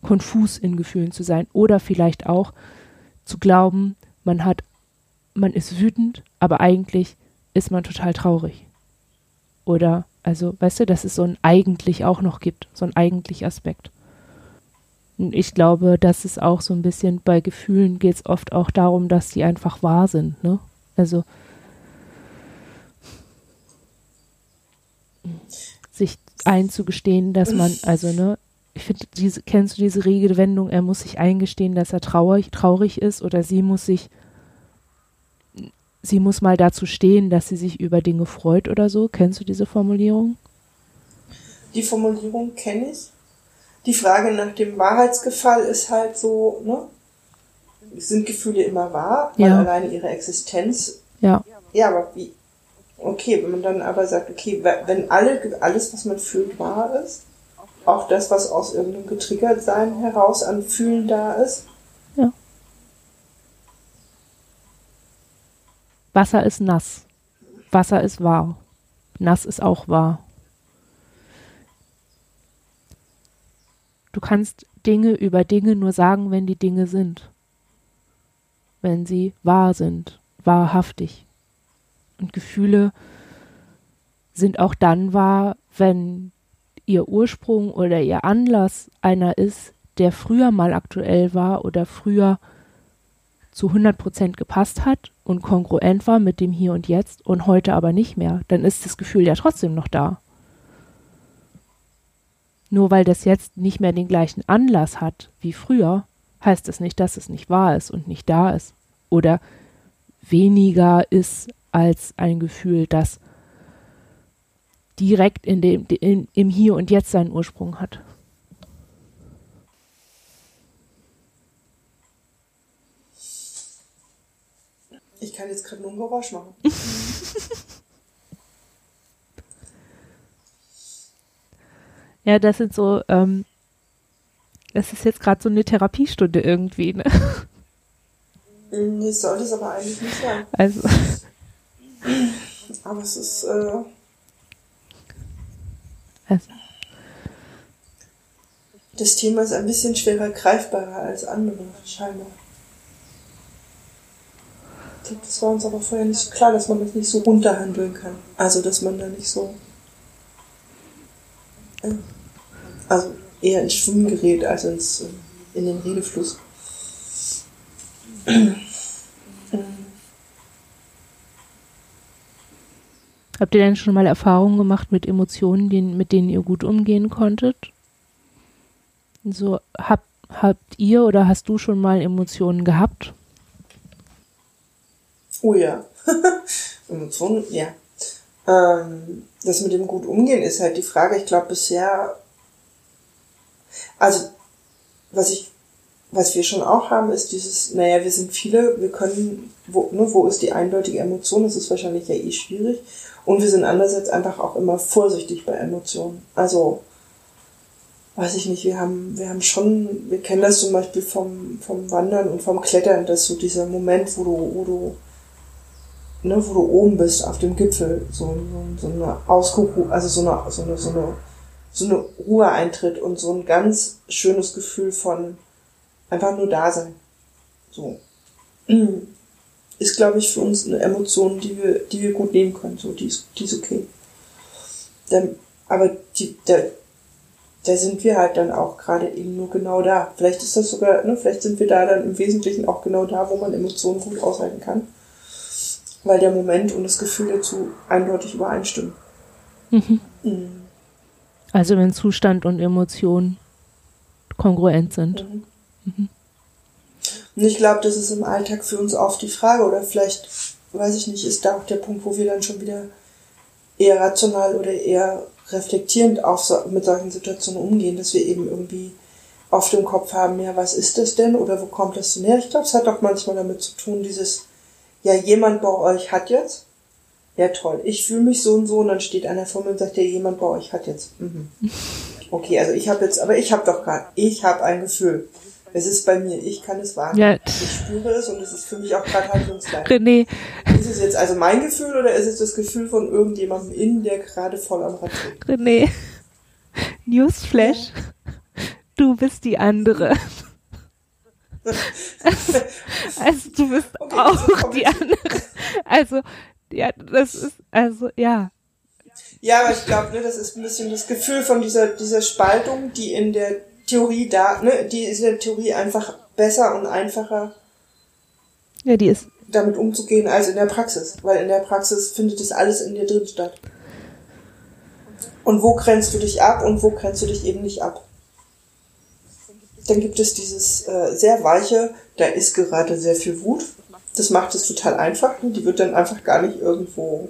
konfus in Gefühlen zu sein. Oder vielleicht auch zu glauben, man hat, man ist wütend, aber eigentlich ist man total traurig. Oder, also, weißt du, dass es so ein eigentlich auch noch gibt, so ein eigentlich Aspekt. Und ich glaube, dass es auch so ein bisschen bei Gefühlen geht es oft auch darum, dass sie einfach wahr sind, ne? Also sich einzugestehen, dass man, also ne, ich finde, diese, kennst du diese Redewendung, er muss sich eingestehen, dass er traurig, traurig ist oder sie muss sich, sie muss mal dazu stehen, dass sie sich über Dinge freut oder so. Kennst du diese Formulierung? Die Formulierung kenne ich. Die Frage nach dem Wahrheitsgefall ist halt so, ne? Sind Gefühle immer wahr, weil ja. alleine ihre Existenz. Ja. Ja, aber wie? Okay, wenn man dann aber sagt, okay, wenn alle, alles, was man fühlt, wahr ist, auch das, was aus irgendeinem Getriggertsein heraus an Fühlen da ist. Ja. Wasser ist nass. Wasser ist wahr. Nass ist auch wahr. Du kannst Dinge über Dinge nur sagen, wenn die Dinge sind wenn sie wahr sind, wahrhaftig. Und Gefühle sind auch dann wahr, wenn ihr Ursprung oder ihr Anlass einer ist, der früher mal aktuell war oder früher zu 100 Prozent gepasst hat und kongruent war mit dem Hier und Jetzt und heute aber nicht mehr, dann ist das Gefühl ja trotzdem noch da. Nur weil das jetzt nicht mehr den gleichen Anlass hat wie früher, heißt es nicht, dass es nicht wahr ist und nicht da ist. Oder weniger ist als ein Gefühl, das direkt in dem, in, im Hier und Jetzt seinen Ursprung hat. Ich kann jetzt gerade nur ein Geräusch machen. ja, das sind so, ähm, das ist jetzt gerade so eine Therapiestunde irgendwie, ne? Nee, sollte es aber eigentlich nicht sein. Also. Aber es ist. Äh, also. Das Thema ist ein bisschen schwerer greifbarer als andere, scheinbar. Ich glaube, das war uns aber vorher nicht so klar, dass man das nicht so runterhandeln kann. Also, dass man da nicht so. Äh, also eher ins Schwimmen gerät als ins, äh, in den Redefluss. Habt ihr denn schon mal Erfahrungen gemacht mit Emotionen, die, mit denen ihr gut umgehen konntet? So, habt, habt ihr oder hast du schon mal Emotionen gehabt? Oh ja. Emotionen, ja. Ähm, das mit dem gut umgehen ist halt die Frage. Ich glaube bisher, also was ich was wir schon auch haben, ist dieses, naja, wir sind viele, wir können, wo, ne, wo ist die eindeutige Emotion? Das ist wahrscheinlich ja eh schwierig. Und wir sind andererseits einfach auch immer vorsichtig bei Emotionen. Also, weiß ich nicht, wir haben, wir haben schon, wir kennen das zum Beispiel vom, vom Wandern und vom Klettern, dass so dieser Moment, wo du, wo du, ne, wo du oben bist auf dem Gipfel, so, so, so eine Ausgeruh, also so eine, so eine, so eine, so eine Ruhe eintritt und so ein ganz schönes Gefühl von, Einfach nur da sein. So. Ist, glaube ich, für uns eine Emotion, die wir, die wir gut nehmen können. So, die ist, die ist okay. Dann, aber die, da, da sind wir halt dann auch gerade eben nur genau da. Vielleicht ist das sogar, ne, vielleicht sind wir da dann im Wesentlichen auch genau da, wo man Emotionen gut aushalten kann. weil der Moment und das Gefühl dazu eindeutig übereinstimmen. Mhm. Mhm. Also wenn Zustand und Emotion kongruent sind. Mhm. Mhm. Und ich glaube, das ist im Alltag für uns oft die Frage, oder vielleicht, weiß ich nicht, ist da auch der Punkt, wo wir dann schon wieder eher rational oder eher reflektierend auch so, mit solchen Situationen umgehen, dass wir eben irgendwie auf dem Kopf haben, ja, was ist das denn oder wo kommt das denn her? Ich glaube, es hat auch manchmal damit zu tun, dieses, ja, jemand bei euch hat jetzt. Ja, toll. Ich fühle mich so und so und dann steht einer vor mir und sagt, ja, jemand bei euch hat jetzt. Mhm. Okay, also ich habe jetzt, aber ich habe doch gerade, ich habe ein Gefühl. Es ist bei mir, ich kann es wahrnehmen. Ja. Ich spüre es und es ist für mich auch gerade handlungsgleich. René. Ist es jetzt also mein Gefühl oder ist es das Gefühl von irgendjemandem innen, der gerade voll am Rad steht? René. Newsflash. Du bist die andere. also du bist okay, auch die andere. Also, ja, das ist, also, ja. Ja, aber ich glaube, ne, das ist ein bisschen das Gefühl von dieser, dieser Spaltung, die in der Theorie da, ne, die ist in der Theorie einfach besser und einfacher. Ja, die ist. Damit umzugehen als in der Praxis. Weil in der Praxis findet das alles in dir drin statt. Und wo grenzt du dich ab und wo grenzt du dich eben nicht ab? Dann gibt es dieses äh, sehr weiche, da ist gerade sehr viel Wut. Das macht es total einfach. Die wird dann einfach gar nicht irgendwo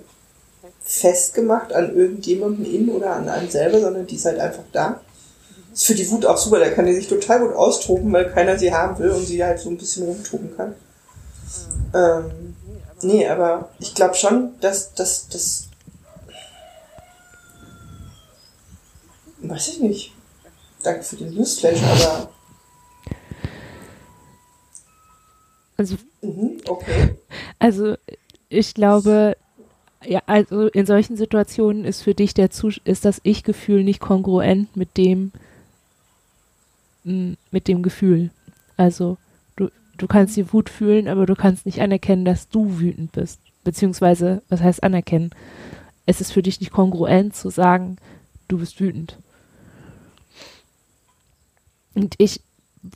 festgemacht an irgendjemandem in oder an einem selber, sondern die ist halt einfach da ist für die Wut auch super, da kann die sich total gut austoben, weil keiner sie haben will und sie halt so ein bisschen rumtoben kann. Ähm, nee, aber ich glaube schon, dass das, das, weiß ich nicht. Danke für den Newsflash, aber also, mhm, okay. Also ich glaube, ja, also in solchen Situationen ist für dich der Zus ist das Ich-Gefühl nicht kongruent mit dem, mit dem Gefühl. Also du, du kannst die Wut fühlen, aber du kannst nicht anerkennen, dass du wütend bist. Beziehungsweise, was heißt anerkennen? Es ist für dich nicht kongruent zu sagen, du bist wütend. Und ich,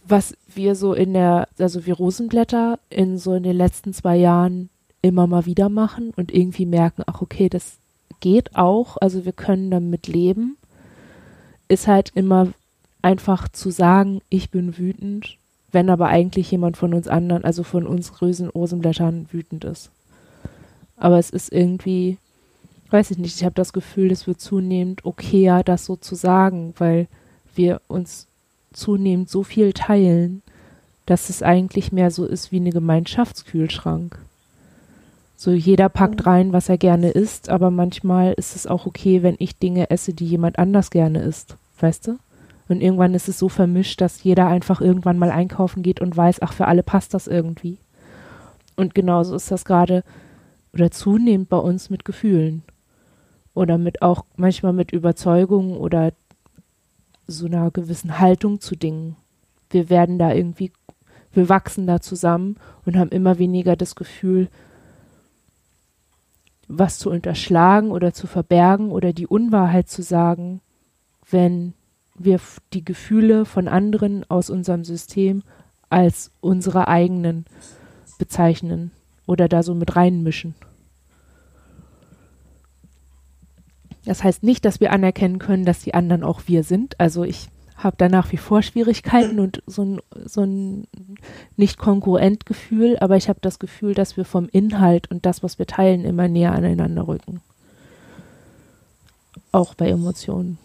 was wir so in der, also wir Rosenblätter in so in den letzten zwei Jahren immer mal wieder machen und irgendwie merken, ach okay, das geht auch, also wir können damit leben, ist halt immer einfach zu sagen, ich bin wütend, wenn aber eigentlich jemand von uns anderen, also von uns Rosenblättern wütend ist. Aber es ist irgendwie, weiß ich nicht, ich habe das Gefühl, es wird zunehmend okayer, das so zu sagen, weil wir uns zunehmend so viel teilen, dass es eigentlich mehr so ist wie eine Gemeinschaftskühlschrank. So jeder packt mhm. rein, was er gerne isst, aber manchmal ist es auch okay, wenn ich Dinge esse, die jemand anders gerne isst. Weißt du? Und irgendwann ist es so vermischt, dass jeder einfach irgendwann mal einkaufen geht und weiß, ach, für alle passt das irgendwie. Und genauso ist das gerade oder zunehmend bei uns mit Gefühlen. Oder mit auch manchmal mit Überzeugungen oder so einer gewissen Haltung zu Dingen. Wir werden da irgendwie, wir wachsen da zusammen und haben immer weniger das Gefühl, was zu unterschlagen oder zu verbergen oder die Unwahrheit zu sagen, wenn wir die Gefühle von anderen aus unserem System als unsere eigenen bezeichnen oder da so mit reinmischen. Das heißt nicht, dass wir anerkennen können, dass die anderen auch wir sind. Also ich habe da nach wie vor Schwierigkeiten und so ein, so ein nicht kongruent Gefühl, aber ich habe das Gefühl, dass wir vom Inhalt und das, was wir teilen, immer näher aneinander rücken. Auch bei Emotionen.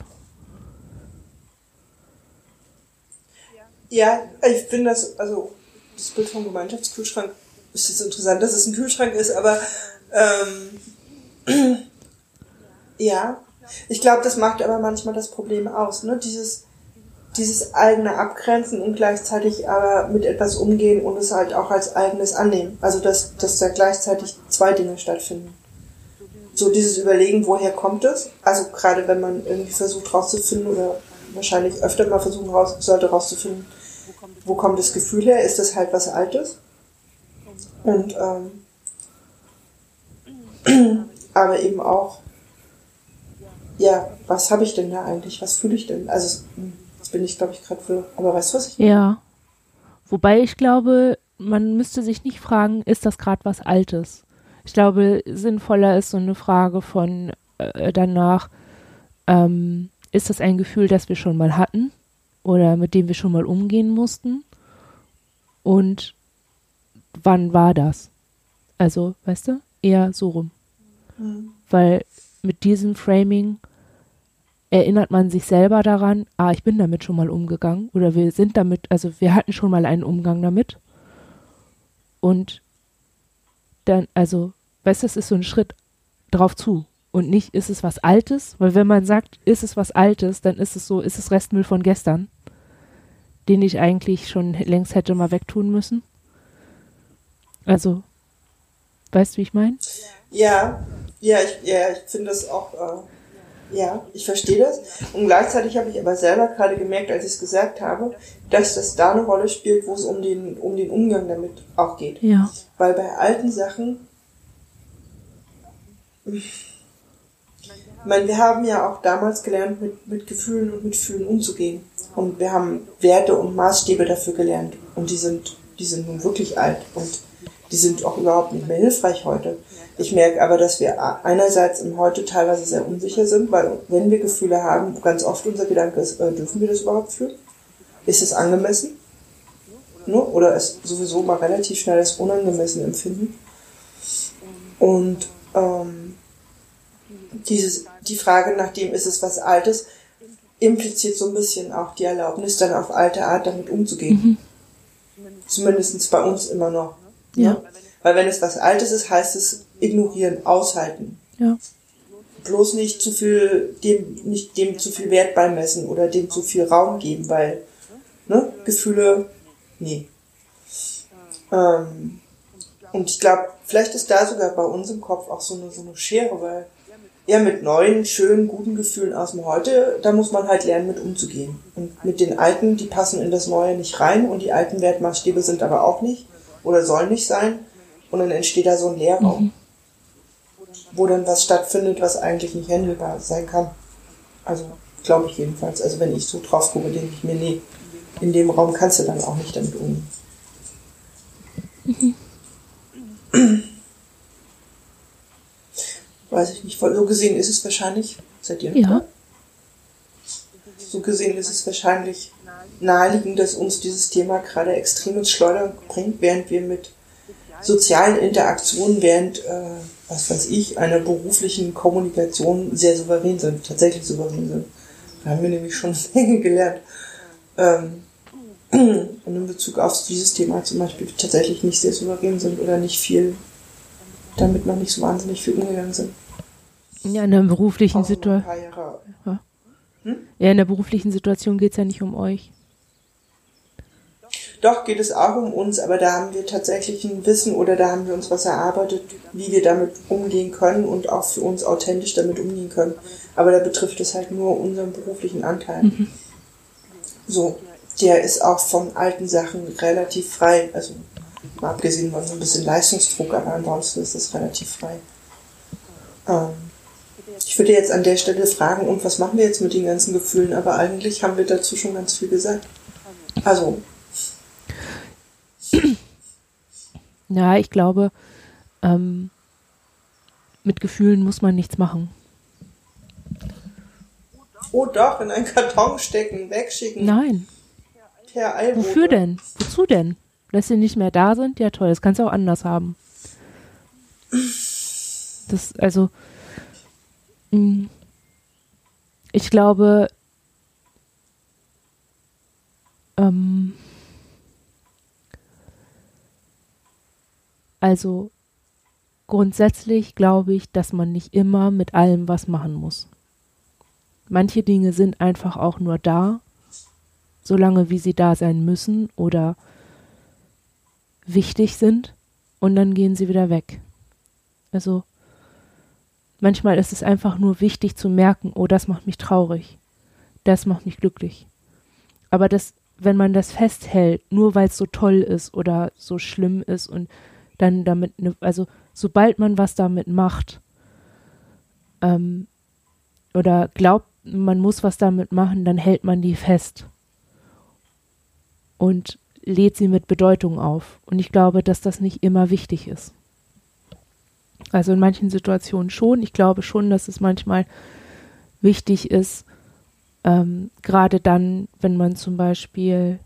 Ja, ich finde das, also das Bild vom Gemeinschaftskühlschrank ist jetzt interessant, dass es ein Kühlschrank ist, aber ähm, ja, ich glaube, das macht aber manchmal das Problem aus, ne? Dieses, dieses eigene Abgrenzen und gleichzeitig aber mit etwas umgehen und es halt auch als eigenes annehmen. Also dass, dass da gleichzeitig zwei Dinge stattfinden. So dieses Überlegen, woher kommt es? Also gerade wenn man irgendwie versucht rauszufinden oder wahrscheinlich öfter mal versuchen raus, sollte rauszufinden, wo kommt das Gefühl her? Ist das halt was Altes? Und ähm, aber eben auch, ja, was habe ich denn da eigentlich? Was fühle ich denn? Also das bin ich, glaube ich, gerade für. Aber weißt du, was ich? Ja. Wobei ich glaube, man müsste sich nicht fragen, ist das gerade was Altes? Ich glaube, sinnvoller ist so eine Frage von äh, danach, ähm, ist das ein Gefühl, das wir schon mal hatten oder mit dem wir schon mal umgehen mussten? Und wann war das? Also, weißt du, eher so rum. Mhm. Weil mit diesem Framing erinnert man sich selber daran, ah, ich bin damit schon mal umgegangen oder wir sind damit, also wir hatten schon mal einen Umgang damit. Und dann, also, weißt du, es ist so ein Schritt drauf zu und nicht ist es was Altes, weil wenn man sagt, ist es was Altes, dann ist es so, ist es Restmüll von gestern, den ich eigentlich schon längst hätte mal wegtun müssen. Also, weißt du, wie ich meine? Ja, ja, ich, ja, ich finde das auch, äh, ja, ich verstehe das. Und gleichzeitig habe ich aber selber gerade gemerkt, als ich es gesagt habe, dass das da eine Rolle spielt, wo es um den, um den Umgang damit auch geht. Ja. Weil bei alten Sachen, ich meine, wir haben ja auch damals gelernt, mit, mit Gefühlen und mit Fühlen umzugehen. Und wir haben Werte und Maßstäbe dafür gelernt. Und die sind, die sind nun wirklich alt. Und die sind auch überhaupt nicht mehr hilfreich heute. Ich merke aber, dass wir einerseits im Heute teilweise sehr unsicher sind, weil wenn wir Gefühle haben, ganz oft unser Gedanke ist, äh, dürfen wir das überhaupt fühlen? Ist es angemessen? Ne? Oder ist sowieso mal relativ schnell das unangemessen empfinden? Und ähm, dieses, die Frage nach dem, ist es was Altes, impliziert so ein bisschen auch die Erlaubnis, dann auf alte Art damit umzugehen. Mhm. Zumindest bei uns immer noch. Ja. Weil wenn es was Altes ist, heißt es ignorieren, aushalten. Ja. Bloß nicht zu viel, dem, nicht dem zu viel Wert beimessen oder dem zu viel Raum geben, weil, ne, Gefühle, nee. Ähm, und ich glaube, vielleicht ist da sogar bei uns im Kopf auch so eine, so eine Schere, weil ja, mit neuen, schönen, guten Gefühlen aus dem Heute, da muss man halt lernen, mit umzugehen. Und mit den alten, die passen in das Neue nicht rein und die alten Wertmaßstäbe sind aber auch nicht oder sollen nicht sein. Und dann entsteht da so ein Leerraum, mhm. wo dann was stattfindet, was eigentlich nicht handelbar sein kann. Also glaube ich jedenfalls. Also wenn ich so drauf gucke, denke ich mir, nee, in dem Raum kannst du dann auch nicht damit umgehen. Mhm. Weiß ich nicht. So gesehen ist es wahrscheinlich, seid ihr ja. So gesehen ist es wahrscheinlich naheliegend, dass uns dieses Thema gerade extrem ins Schleudern bringt, während wir mit sozialen Interaktionen, während, äh, was weiß ich, einer beruflichen Kommunikation sehr souverän sind, tatsächlich souverän sind. Da haben wir nämlich schon Menge gelernt. Ähm, und in Bezug auf dieses Thema zum Beispiel tatsächlich nicht sehr souverän sind oder nicht viel, damit noch nicht so wahnsinnig viel umgegangen sind. Ja, in der beruflichen Situation. Ja. Hm? ja, in der beruflichen Situation geht es ja nicht um euch. Doch geht es auch um uns, aber da haben wir tatsächlich ein Wissen oder da haben wir uns was erarbeitet, wie wir damit umgehen können und auch für uns authentisch damit umgehen können. Aber da betrifft es halt nur unseren beruflichen Anteil. Mhm. So, der ist auch von alten Sachen relativ frei. Also mal abgesehen von so ein bisschen Leistungsdruck, aber ansonsten ist das relativ frei. Ähm, ich würde jetzt an der Stelle fragen, und was machen wir jetzt mit den ganzen Gefühlen? Aber eigentlich haben wir dazu schon ganz viel gesagt. Also, ja, ich glaube, ähm, mit Gefühlen muss man nichts machen. Oh doch, in einen Karton stecken, wegschicken. Nein. Per Eilbote. Wofür denn? Wozu denn? Dass sie nicht mehr da sind? Ja toll, das kannst du auch anders haben. Das, also, mm, ich glaube, ähm, Also grundsätzlich glaube ich, dass man nicht immer mit allem was machen muss. Manche Dinge sind einfach auch nur da, solange wie sie da sein müssen oder wichtig sind und dann gehen sie wieder weg. Also manchmal ist es einfach nur wichtig zu merken, oh, das macht mich traurig, das macht mich glücklich. Aber das, wenn man das festhält, nur weil es so toll ist oder so schlimm ist und dann damit, ne, also sobald man was damit macht ähm, oder glaubt, man muss was damit machen, dann hält man die fest und lädt sie mit Bedeutung auf. Und ich glaube, dass das nicht immer wichtig ist. Also in manchen Situationen schon. Ich glaube schon, dass es manchmal wichtig ist, ähm, gerade dann, wenn man zum Beispiel,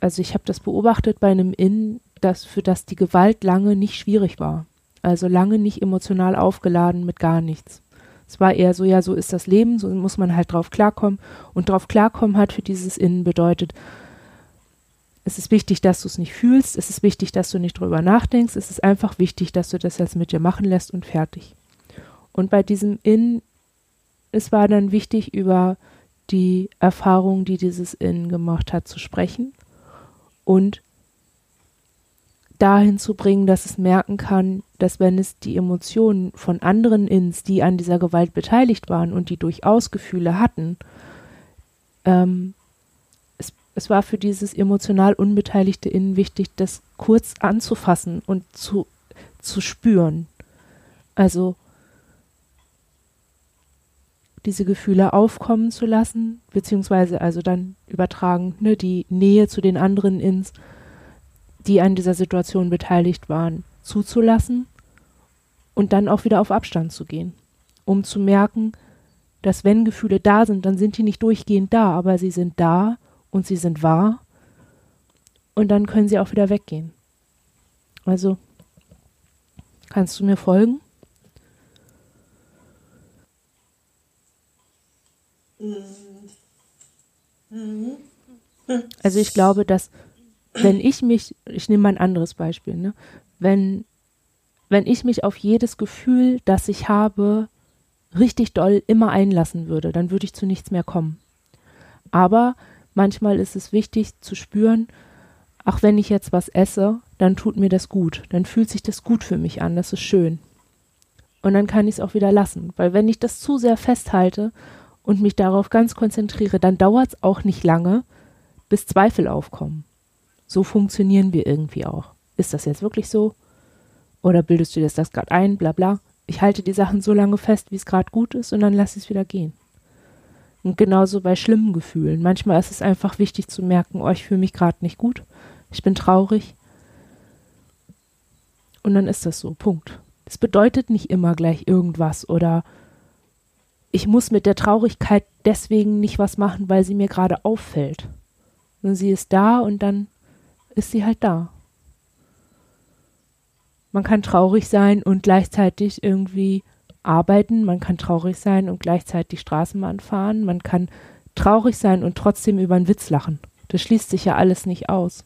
also ich habe das beobachtet bei einem In, dass für das die Gewalt lange nicht schwierig war. Also lange nicht emotional aufgeladen mit gar nichts. Es war eher so, ja, so ist das Leben, so muss man halt drauf klarkommen. Und drauf klarkommen hat für dieses Innen bedeutet, es ist wichtig, dass du es nicht fühlst, es ist wichtig, dass du nicht drüber nachdenkst, es ist einfach wichtig, dass du das jetzt mit dir machen lässt und fertig. Und bei diesem Innen es war dann wichtig, über die Erfahrung, die dieses Innen gemacht hat, zu sprechen und dahin zu bringen, dass es merken kann, dass wenn es die Emotionen von anderen Inns, die an dieser Gewalt beteiligt waren und die durchaus Gefühle hatten, ähm, es, es war für dieses emotional unbeteiligte Innen wichtig, das kurz anzufassen und zu, zu spüren. Also diese Gefühle aufkommen zu lassen, beziehungsweise also dann übertragen, ne, die Nähe zu den anderen ins, die an dieser Situation beteiligt waren, zuzulassen und dann auch wieder auf Abstand zu gehen, um zu merken, dass wenn Gefühle da sind, dann sind die nicht durchgehend da, aber sie sind da und sie sind wahr und dann können sie auch wieder weggehen. Also, kannst du mir folgen? Also ich glaube, dass wenn ich mich, ich nehme mal ein anderes Beispiel, ne? wenn, wenn ich mich auf jedes Gefühl, das ich habe, richtig doll immer einlassen würde, dann würde ich zu nichts mehr kommen. Aber manchmal ist es wichtig zu spüren, ach, wenn ich jetzt was esse, dann tut mir das gut, dann fühlt sich das gut für mich an, das ist schön. Und dann kann ich es auch wieder lassen, weil wenn ich das zu sehr festhalte und mich darauf ganz konzentriere, dann dauert es auch nicht lange, bis Zweifel aufkommen. So funktionieren wir irgendwie auch. Ist das jetzt wirklich so? Oder bildest du dir das gerade ein? Bla bla. Ich halte die Sachen so lange fest, wie es gerade gut ist, und dann lasse ich es wieder gehen. Und genauso bei schlimmen Gefühlen. Manchmal ist es einfach wichtig zu merken, oh, ich fühle mich gerade nicht gut. Ich bin traurig. Und dann ist das so. Punkt. Es bedeutet nicht immer gleich irgendwas oder ich muss mit der Traurigkeit deswegen nicht was machen, weil sie mir gerade auffällt. Und sie ist da und dann ist sie halt da. Man kann traurig sein und gleichzeitig irgendwie arbeiten, man kann traurig sein und gleichzeitig Straßenbahn fahren, man kann traurig sein und trotzdem über einen Witz lachen. Das schließt sich ja alles nicht aus.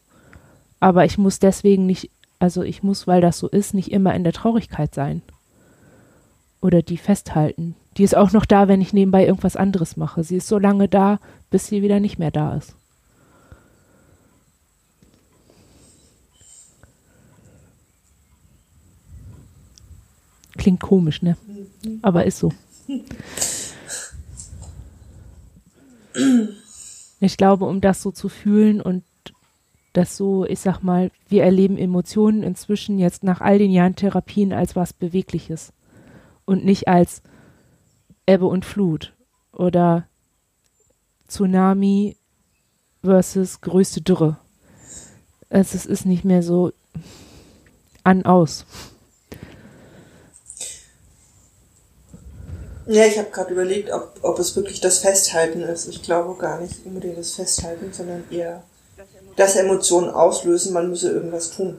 Aber ich muss deswegen nicht, also ich muss, weil das so ist, nicht immer in der Traurigkeit sein. Oder die festhalten. Die ist auch noch da, wenn ich nebenbei irgendwas anderes mache. Sie ist so lange da, bis sie wieder nicht mehr da ist. Klingt komisch, ne? Aber ist so. Ich glaube, um das so zu fühlen und das so, ich sag mal, wir erleben Emotionen inzwischen jetzt nach all den Jahren Therapien als was Bewegliches und nicht als Ebbe und Flut oder Tsunami versus größte Dürre. Es, ist nicht mehr so an aus. Ja, ich habe gerade überlegt, ob, ob es wirklich das Festhalten ist. Ich glaube gar nicht unbedingt das Festhalten, sondern eher das Emotionen auslösen, man müsse irgendwas tun.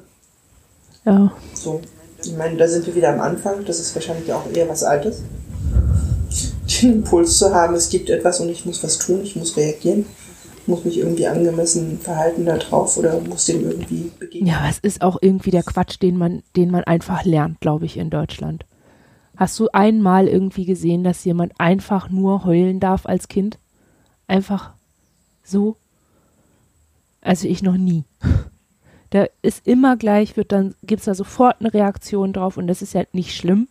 Ja. So. Ich meine, da sind wir wieder am Anfang. Das ist wahrscheinlich auch eher was Altes. Den Impuls zu haben, es gibt etwas und ich muss was tun, ich muss reagieren, muss mich irgendwie angemessen verhalten da drauf oder muss dem irgendwie begegnen. Ja, es ist auch irgendwie der Quatsch, den man, den man einfach lernt, glaube ich, in Deutschland. Hast du einmal irgendwie gesehen, dass jemand einfach nur heulen darf als Kind? Einfach so? Also ich noch nie. Da ist immer gleich, wird dann, gibt es da sofort eine Reaktion drauf und das ist ja nicht schlimm.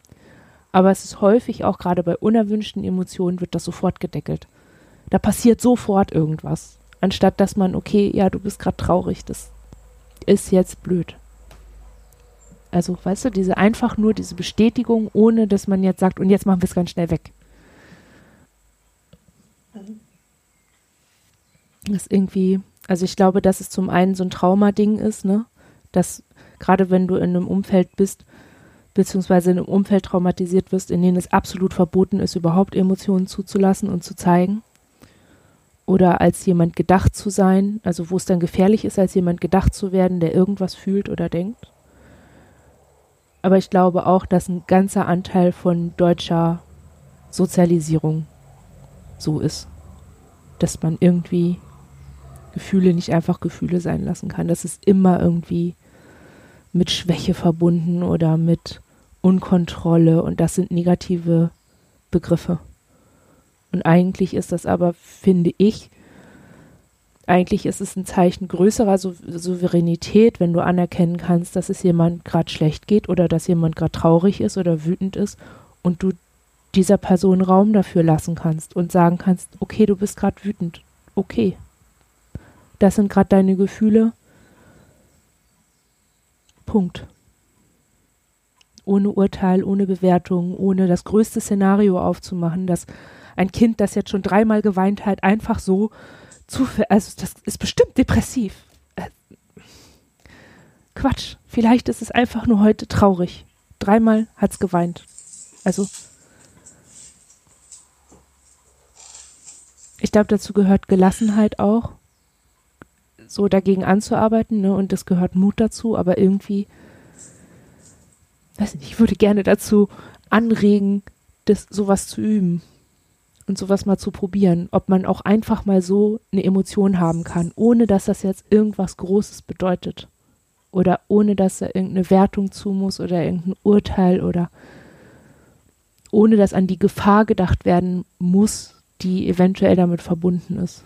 Aber es ist häufig auch gerade bei unerwünschten Emotionen wird das sofort gedeckelt. Da passiert sofort irgendwas. Anstatt dass man, okay, ja, du bist gerade traurig, das ist jetzt blöd. Also, weißt du, diese einfach nur diese Bestätigung, ohne dass man jetzt sagt, und jetzt machen wir es ganz schnell weg. Das irgendwie, also ich glaube, dass es zum einen so ein Traumading ist, ne? Dass gerade wenn du in einem Umfeld bist, beziehungsweise in einem Umfeld traumatisiert wirst, in dem es absolut verboten ist, überhaupt Emotionen zuzulassen und zu zeigen. Oder als jemand gedacht zu sein, also wo es dann gefährlich ist, als jemand gedacht zu werden, der irgendwas fühlt oder denkt. Aber ich glaube auch, dass ein ganzer Anteil von deutscher Sozialisierung so ist. Dass man irgendwie Gefühle nicht einfach Gefühle sein lassen kann. Das ist immer irgendwie mit Schwäche verbunden oder mit Unkontrolle und das sind negative Begriffe. Und eigentlich ist das aber, finde ich, eigentlich ist es ein Zeichen größerer Sou Souveränität, wenn du anerkennen kannst, dass es jemand gerade schlecht geht oder dass jemand gerade traurig ist oder wütend ist und du dieser Person Raum dafür lassen kannst und sagen kannst, okay, du bist gerade wütend, okay. Das sind gerade deine Gefühle. Punkt. Ohne Urteil, ohne Bewertung, ohne das größte Szenario aufzumachen, dass ein Kind, das jetzt schon dreimal geweint hat, einfach so zufällig, also das ist bestimmt depressiv. Äh, Quatsch. Vielleicht ist es einfach nur heute traurig. Dreimal hat es geweint. Also ich glaube, dazu gehört Gelassenheit auch, so dagegen anzuarbeiten, ne? Und es gehört Mut dazu, aber irgendwie, weiß nicht, ich würde gerne dazu anregen, das sowas zu üben und sowas mal zu probieren, ob man auch einfach mal so eine Emotion haben kann, ohne dass das jetzt irgendwas Großes bedeutet oder ohne dass da irgendeine Wertung zu muss oder irgendein Urteil oder ohne dass an die Gefahr gedacht werden muss, die eventuell damit verbunden ist.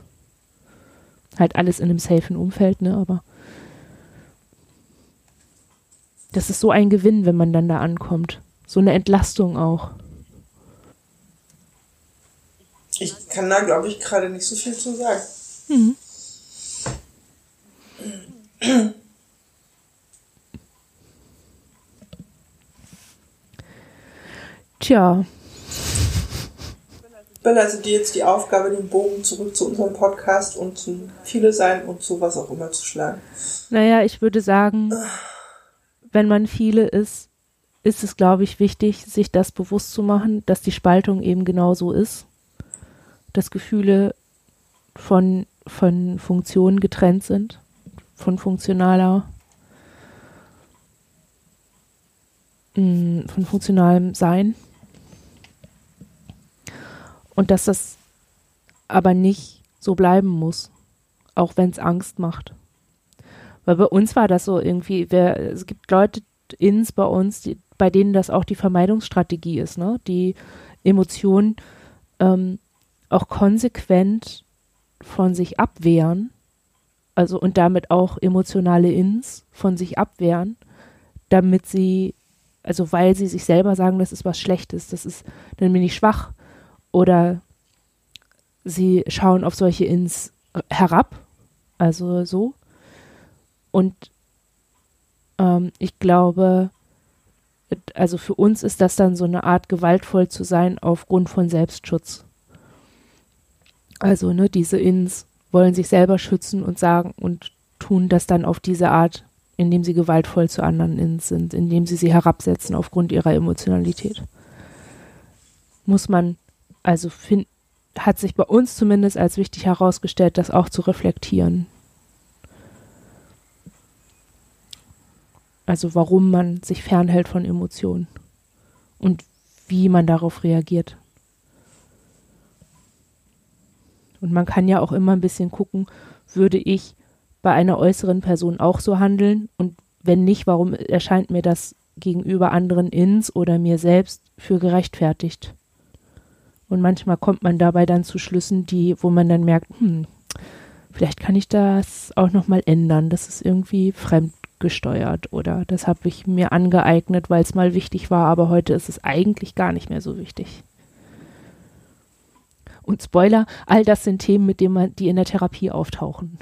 Halt alles in einem safen Umfeld, ne, aber das ist so ein Gewinn, wenn man dann da ankommt. So eine Entlastung auch. Ich kann da, glaube ich, gerade nicht so viel zu sagen. Mhm. Tja, überlasse dir jetzt die Aufgabe, den Bogen zurück zu unserem Podcast und zu viele sein und zu was auch immer zu schlagen. Naja, ich würde sagen, wenn man viele ist, ist es, glaube ich, wichtig, sich das bewusst zu machen, dass die Spaltung eben genau so ist. Dass Gefühle von, von Funktionen getrennt sind, von funktionaler, mm, von funktionalem Sein und dass das aber nicht so bleiben muss, auch wenn es Angst macht. Weil bei uns war das so irgendwie, wer, es gibt Leute ins bei uns, die, bei denen das auch die Vermeidungsstrategie ist, ne? Die Emotionen ähm, auch konsequent von sich abwehren, also und damit auch emotionale Ins von sich abwehren, damit sie, also weil sie sich selber sagen, das ist was Schlechtes, das ist, dann bin ich schwach, oder sie schauen auf solche Ins herab, also so. Und ähm, ich glaube, also für uns ist das dann so eine Art gewaltvoll zu sein aufgrund von Selbstschutz. Also, ne, diese Ins wollen sich selber schützen und sagen und tun das dann auf diese Art, indem sie gewaltvoll zu anderen Ins sind, indem sie sie herabsetzen aufgrund ihrer Emotionalität. Muss man also find, hat sich bei uns zumindest als wichtig herausgestellt, das auch zu reflektieren. Also warum man sich fernhält von Emotionen und wie man darauf reagiert. Und man kann ja auch immer ein bisschen gucken, würde ich bei einer äußeren Person auch so handeln und wenn nicht, warum erscheint mir das gegenüber anderen ins oder mir selbst für gerechtfertigt? Und manchmal kommt man dabei dann zu Schlüssen, die, wo man dann merkt, hm, vielleicht kann ich das auch nochmal ändern. Das ist irgendwie fremdgesteuert oder das habe ich mir angeeignet, weil es mal wichtig war, aber heute ist es eigentlich gar nicht mehr so wichtig. Und Spoiler, all das sind Themen, mit denen man, die in der Therapie auftauchen.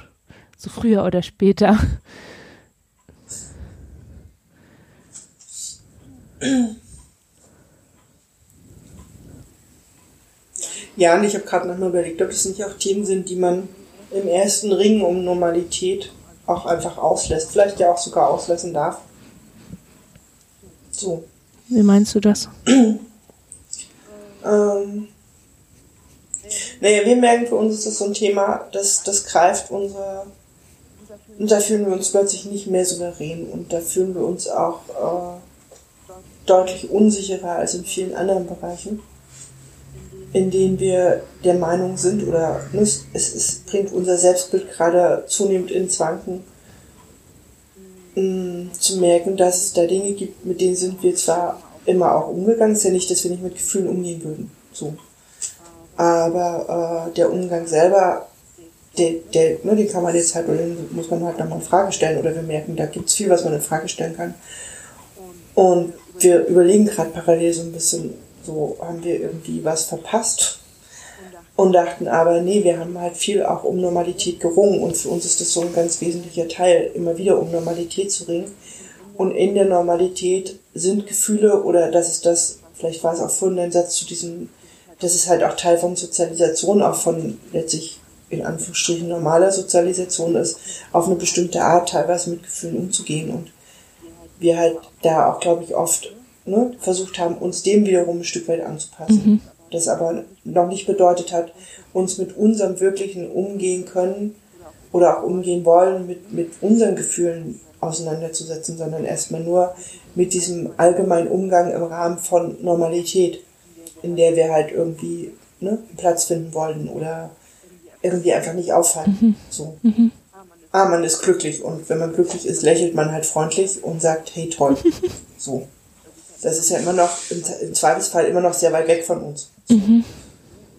So früher oder später. Ja, und ich habe gerade nochmal überlegt, ob das nicht auch Themen sind, die man im ersten Ring um Normalität auch einfach auslässt. Vielleicht ja auch sogar auslassen darf. So. Wie meinst du das? ähm, naja, wir merken, für uns ist das so ein Thema, das, das greift unsere. Und da fühlen wir uns plötzlich nicht mehr souverän und da fühlen wir uns auch äh, deutlich unsicherer als in vielen anderen Bereichen, in denen wir der Meinung sind oder ne, es, es bringt unser Selbstbild gerade zunehmend ins Wanken zu merken, dass es da Dinge gibt, mit denen sind wir zwar immer auch umgegangen, ist ja nicht, dass wir nicht mit Gefühlen umgehen würden, so. Aber äh, der Umgang selber, der, der, ne, den kann man jetzt halt, oder den muss man halt nochmal in Frage stellen, oder wir merken, da gibt es viel, was man in Frage stellen kann. Und wir überlegen gerade parallel so ein bisschen, so haben wir irgendwie was verpasst und dachten aber, nee, wir haben halt viel auch um Normalität gerungen und für uns ist das so ein ganz wesentlicher Teil, immer wieder um Normalität zu ringen. Und in der Normalität sind Gefühle oder das ist das, vielleicht war es auch vorhin ein Satz zu diesem, das ist halt auch Teil von Sozialisation, auch von letztlich in Anführungsstrichen normaler Sozialisation ist, auf eine bestimmte Art teilweise mit Gefühlen umzugehen. Und wir halt da auch, glaube ich, oft ne, versucht haben, uns dem wiederum ein Stück weit anzupassen. Mhm. Das aber noch nicht bedeutet hat, uns mit unserem wirklichen Umgehen können oder auch umgehen wollen, mit, mit unseren Gefühlen auseinanderzusetzen, sondern erstmal nur mit diesem allgemeinen Umgang im Rahmen von Normalität, in der wir halt irgendwie ne, Platz finden wollen oder irgendwie einfach nicht auffallen. Mhm. So. Mhm. Ah, man ist glücklich und wenn man glücklich ist, lächelt man halt freundlich und sagt, hey toll. so. Das ist ja immer noch, im Zweifelsfall immer noch sehr weit weg von uns. Mhm.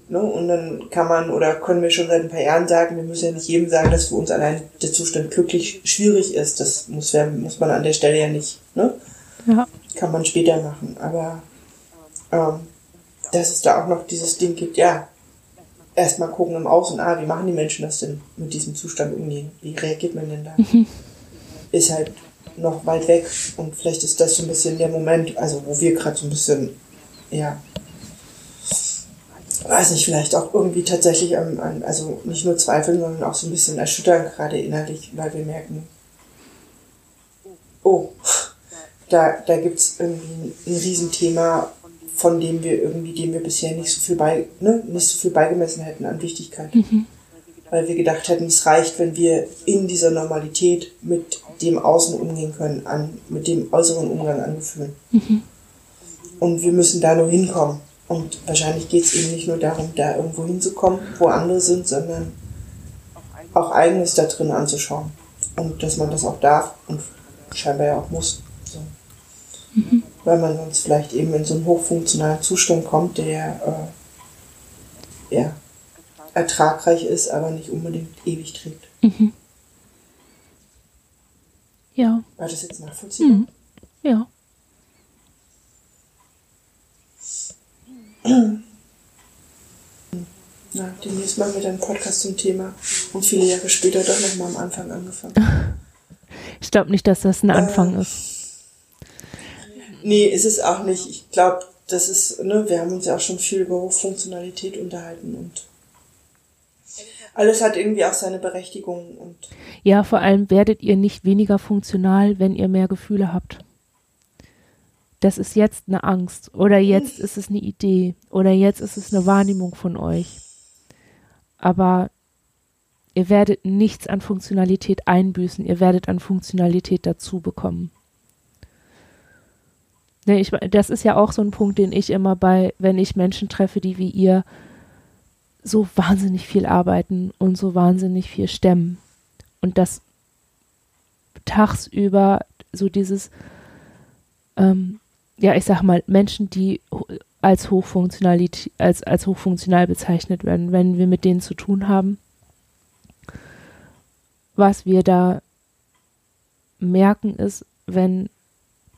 Ne? Und dann kann man oder können wir schon seit ein paar Jahren sagen, wir müssen ja nicht jedem sagen, dass für uns allein der Zustand glücklich schwierig ist. Das muss, muss man an der Stelle ja nicht. Ne? Ja. Kann man später machen. Aber ähm, dass es da auch noch dieses Ding gibt, ja, erstmal gucken im Außen, ah, wie machen die Menschen das denn mit diesem Zustand umgehen? Wie reagiert man denn da? Mhm. Ist halt noch weit weg und vielleicht ist das so ein bisschen der Moment, also wo wir gerade so ein bisschen, ja, weiß nicht, vielleicht auch irgendwie tatsächlich, an, an, also nicht nur zweifeln, sondern auch so ein bisschen erschüttern, gerade innerlich, weil wir merken, oh, da, da gibt es irgendwie ein, Riesenthema, von dem wir irgendwie, dem wir bisher nicht so viel bei, ne, nicht so viel beigemessen hätten an Wichtigkeit. Mhm. Weil wir gedacht hätten, es reicht, wenn wir in dieser Normalität mit dem Außen umgehen können, an, mit dem äußeren Umgang angefühlen. Mhm. Und wir müssen da nur hinkommen. Und wahrscheinlich geht es eben nicht nur darum, da irgendwo hinzukommen, wo andere sind, sondern auch eigenes da drin anzuschauen. Und dass man das auch darf und scheinbar ja auch muss. So. Mhm. Weil man sonst vielleicht eben in so einen hochfunktionalen Zustand kommt, der äh, ja, ertragreich ist, aber nicht unbedingt ewig trägt. Mhm. Ja. War das jetzt nachvollziehbar? Mhm. Ja. Na, demnächst machen wir dann einen Podcast zum Thema und viele Jahre später doch nochmal am Anfang angefangen. Ich glaube nicht, dass das ein Anfang äh, ist. Nee, ist es auch nicht. Ich glaube, das ist, ne, wir haben uns ja auch schon viel über Funktionalität unterhalten und alles hat irgendwie auch seine Berechtigung und. Ja, vor allem werdet ihr nicht weniger funktional, wenn ihr mehr Gefühle habt das ist jetzt eine Angst oder jetzt ist es eine Idee oder jetzt ist es eine Wahrnehmung von euch. Aber ihr werdet nichts an Funktionalität einbüßen, ihr werdet an Funktionalität dazu bekommen. Ne, ich, das ist ja auch so ein Punkt, den ich immer bei, wenn ich Menschen treffe, die wie ihr so wahnsinnig viel arbeiten und so wahnsinnig viel stemmen. Und das tagsüber so dieses, ähm, ja, ich sag mal, Menschen, die als Hochfunktionalität, als, als hochfunktional bezeichnet werden, wenn wir mit denen zu tun haben, was wir da merken ist, wenn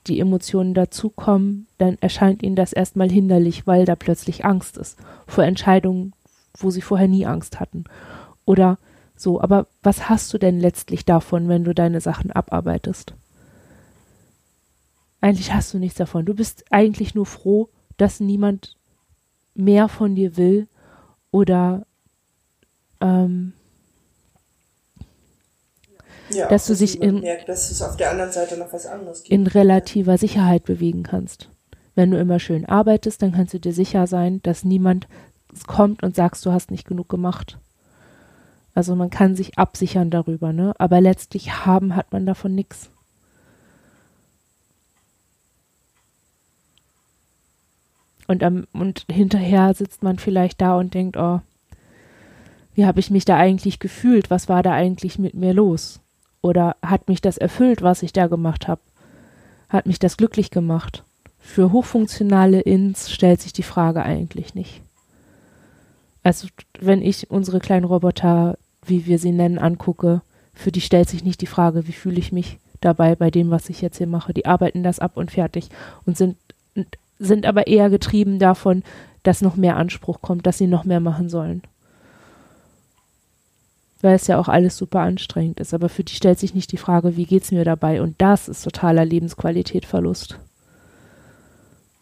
die Emotionen dazukommen, dann erscheint ihnen das erstmal hinderlich, weil da plötzlich Angst ist vor Entscheidungen, wo sie vorher nie Angst hatten. Oder so, aber was hast du denn letztlich davon, wenn du deine Sachen abarbeitest? eigentlich hast du nichts davon. Du bist eigentlich nur froh, dass niemand mehr von dir will oder ähm, ja, dass du sich in, merkt, dass auf der anderen Seite noch was anderes gibt. in relativer Sicherheit bewegen kannst. Wenn du immer schön arbeitest, dann kannst du dir sicher sein, dass niemand kommt und sagst, du hast nicht genug gemacht. Also man kann sich absichern darüber, ne? Aber letztlich haben hat man davon nichts. Und, am, und hinterher sitzt man vielleicht da und denkt, oh, wie habe ich mich da eigentlich gefühlt? Was war da eigentlich mit mir los? Oder hat mich das erfüllt, was ich da gemacht habe? Hat mich das glücklich gemacht? Für hochfunktionale Ins stellt sich die Frage eigentlich nicht. Also wenn ich unsere kleinen Roboter, wie wir sie nennen, angucke, für die stellt sich nicht die Frage, wie fühle ich mich dabei bei dem, was ich jetzt hier mache. Die arbeiten das ab und fertig und sind sind aber eher getrieben davon, dass noch mehr Anspruch kommt, dass sie noch mehr machen sollen. Weil es ja auch alles super anstrengend ist. Aber für die stellt sich nicht die Frage, wie geht's mir dabei? Und das ist totaler Lebensqualitätverlust.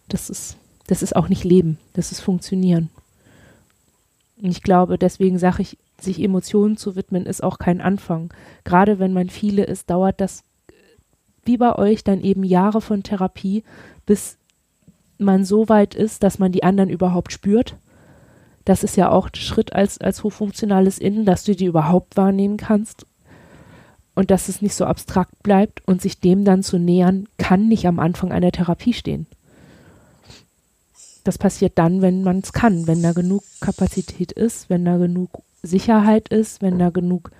Das ist, das ist auch nicht Leben, das ist Funktionieren. Und ich glaube, deswegen sage ich, sich Emotionen zu widmen, ist auch kein Anfang. Gerade wenn man viele ist, dauert das wie bei euch dann eben Jahre von Therapie, bis man so weit ist, dass man die anderen überhaupt spürt. Das ist ja auch der Schritt als, als hochfunktionales Innen, dass du die überhaupt wahrnehmen kannst und dass es nicht so abstrakt bleibt und sich dem dann zu nähern, kann nicht am Anfang einer Therapie stehen. Das passiert dann, wenn man es kann, wenn da genug Kapazität ist, wenn da genug Sicherheit ist, wenn da genug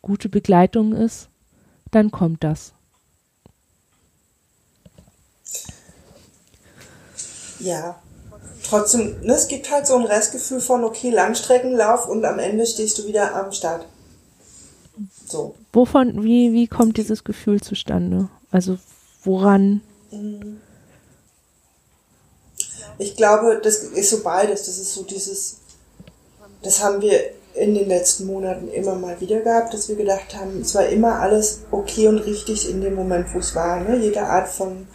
gute Begleitung ist, dann kommt das. Ja. Trotzdem, ne, es gibt halt so ein Restgefühl von, okay, Langstreckenlauf und am Ende stehst du wieder am Start. So. Wovon, wie, wie kommt dieses Gefühl zustande? Also, woran? Ich glaube, das ist so beides. Das ist so dieses, das haben wir in den letzten Monaten immer mal wieder gehabt, dass wir gedacht haben, es war immer alles okay und richtig in dem Moment, wo es war. Ne? Jede Art von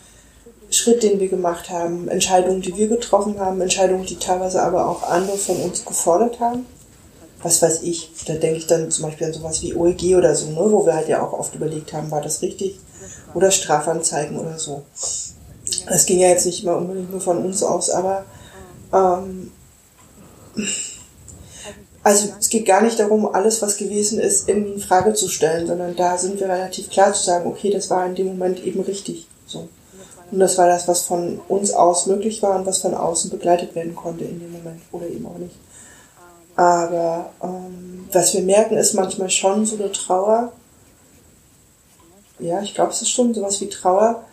Schritt, den wir gemacht haben, Entscheidungen, die wir getroffen haben, Entscheidungen, die teilweise aber auch andere von uns gefordert haben. Was weiß ich, da denke ich dann zum Beispiel an sowas wie OEG oder so, ne, wo wir halt ja auch oft überlegt haben, war das richtig? Oder Strafanzeigen oder so. Das ging ja jetzt nicht immer unbedingt nur von uns aus, aber ähm, also es geht gar nicht darum, alles, was gewesen ist, irgendwie in Frage zu stellen, sondern da sind wir relativ klar zu sagen, okay, das war in dem Moment eben richtig. Und das war das, was von uns aus möglich war und was von außen begleitet werden konnte in dem Moment oder eben auch nicht. Aber ähm, was wir merken, ist manchmal schon so eine Trauer. Ja, ich glaube, es ist schon sowas wie Trauer,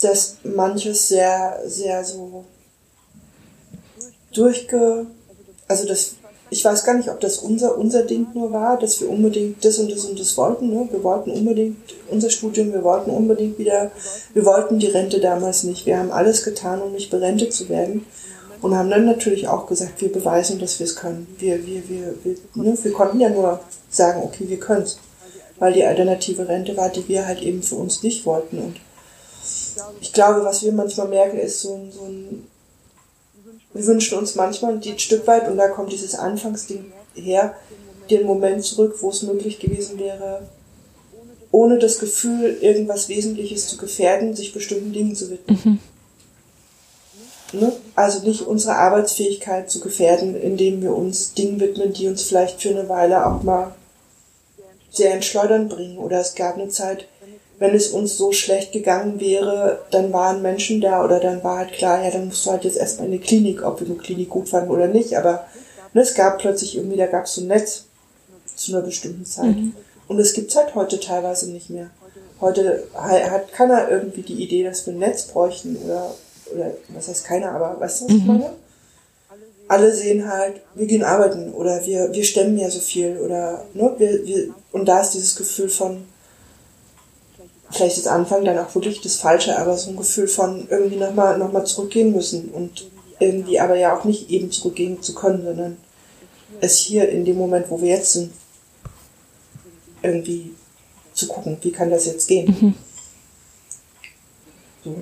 dass manches sehr, sehr so durchge, also das ich weiß gar nicht, ob das unser, unser Ding nur war, dass wir unbedingt das und das und das wollten. Ne? Wir wollten unbedingt unser Studium, wir wollten unbedingt wieder, wir wollten die Rente damals nicht. Wir haben alles getan, um nicht berentet zu werden. Und haben dann natürlich auch gesagt, wir beweisen, dass wir es können. Wir, wir, wir, wir, ne? wir konnten ja nur sagen, okay, wir können es. Weil die alternative Rente war, die wir halt eben für uns nicht wollten. Und ich glaube, was wir manchmal merken, ist so, so ein wir wünschen uns manchmal ein Stück weit, und da kommt dieses Anfangsding her, den Moment zurück, wo es möglich gewesen wäre, ohne das Gefühl, irgendwas Wesentliches zu gefährden, sich bestimmten Dingen zu widmen. Mhm. Ne? Also nicht unsere Arbeitsfähigkeit zu gefährden, indem wir uns Dingen widmen, die uns vielleicht für eine Weile auch mal sehr ins Schleudern bringen. Oder es gab eine Zeit, wenn es uns so schlecht gegangen wäre, dann waren Menschen da oder dann war halt klar, ja, dann musst du halt jetzt erstmal in die Klinik, ob wir die Klinik gut fanden oder nicht. Aber ne, es gab plötzlich irgendwie, da gab es so ein Netz zu einer bestimmten Zeit. Mhm. Und es gibt's halt heute teilweise nicht mehr. Heute hat keiner irgendwie die Idee, dass wir ein Netz bräuchten oder, oder was heißt keiner, aber weißt du, was ich mhm. meine? Alle sehen halt, wir gehen arbeiten oder wir, wir stemmen ja so viel oder, ne, wir, wir, und da ist dieses Gefühl von, vielleicht ist Anfang dann auch wirklich das Falsche, aber so ein Gefühl von irgendwie nochmal noch mal zurückgehen müssen und irgendwie aber ja auch nicht eben zurückgehen zu können, sondern es hier in dem Moment, wo wir jetzt sind, irgendwie zu gucken, wie kann das jetzt gehen. Mhm. So.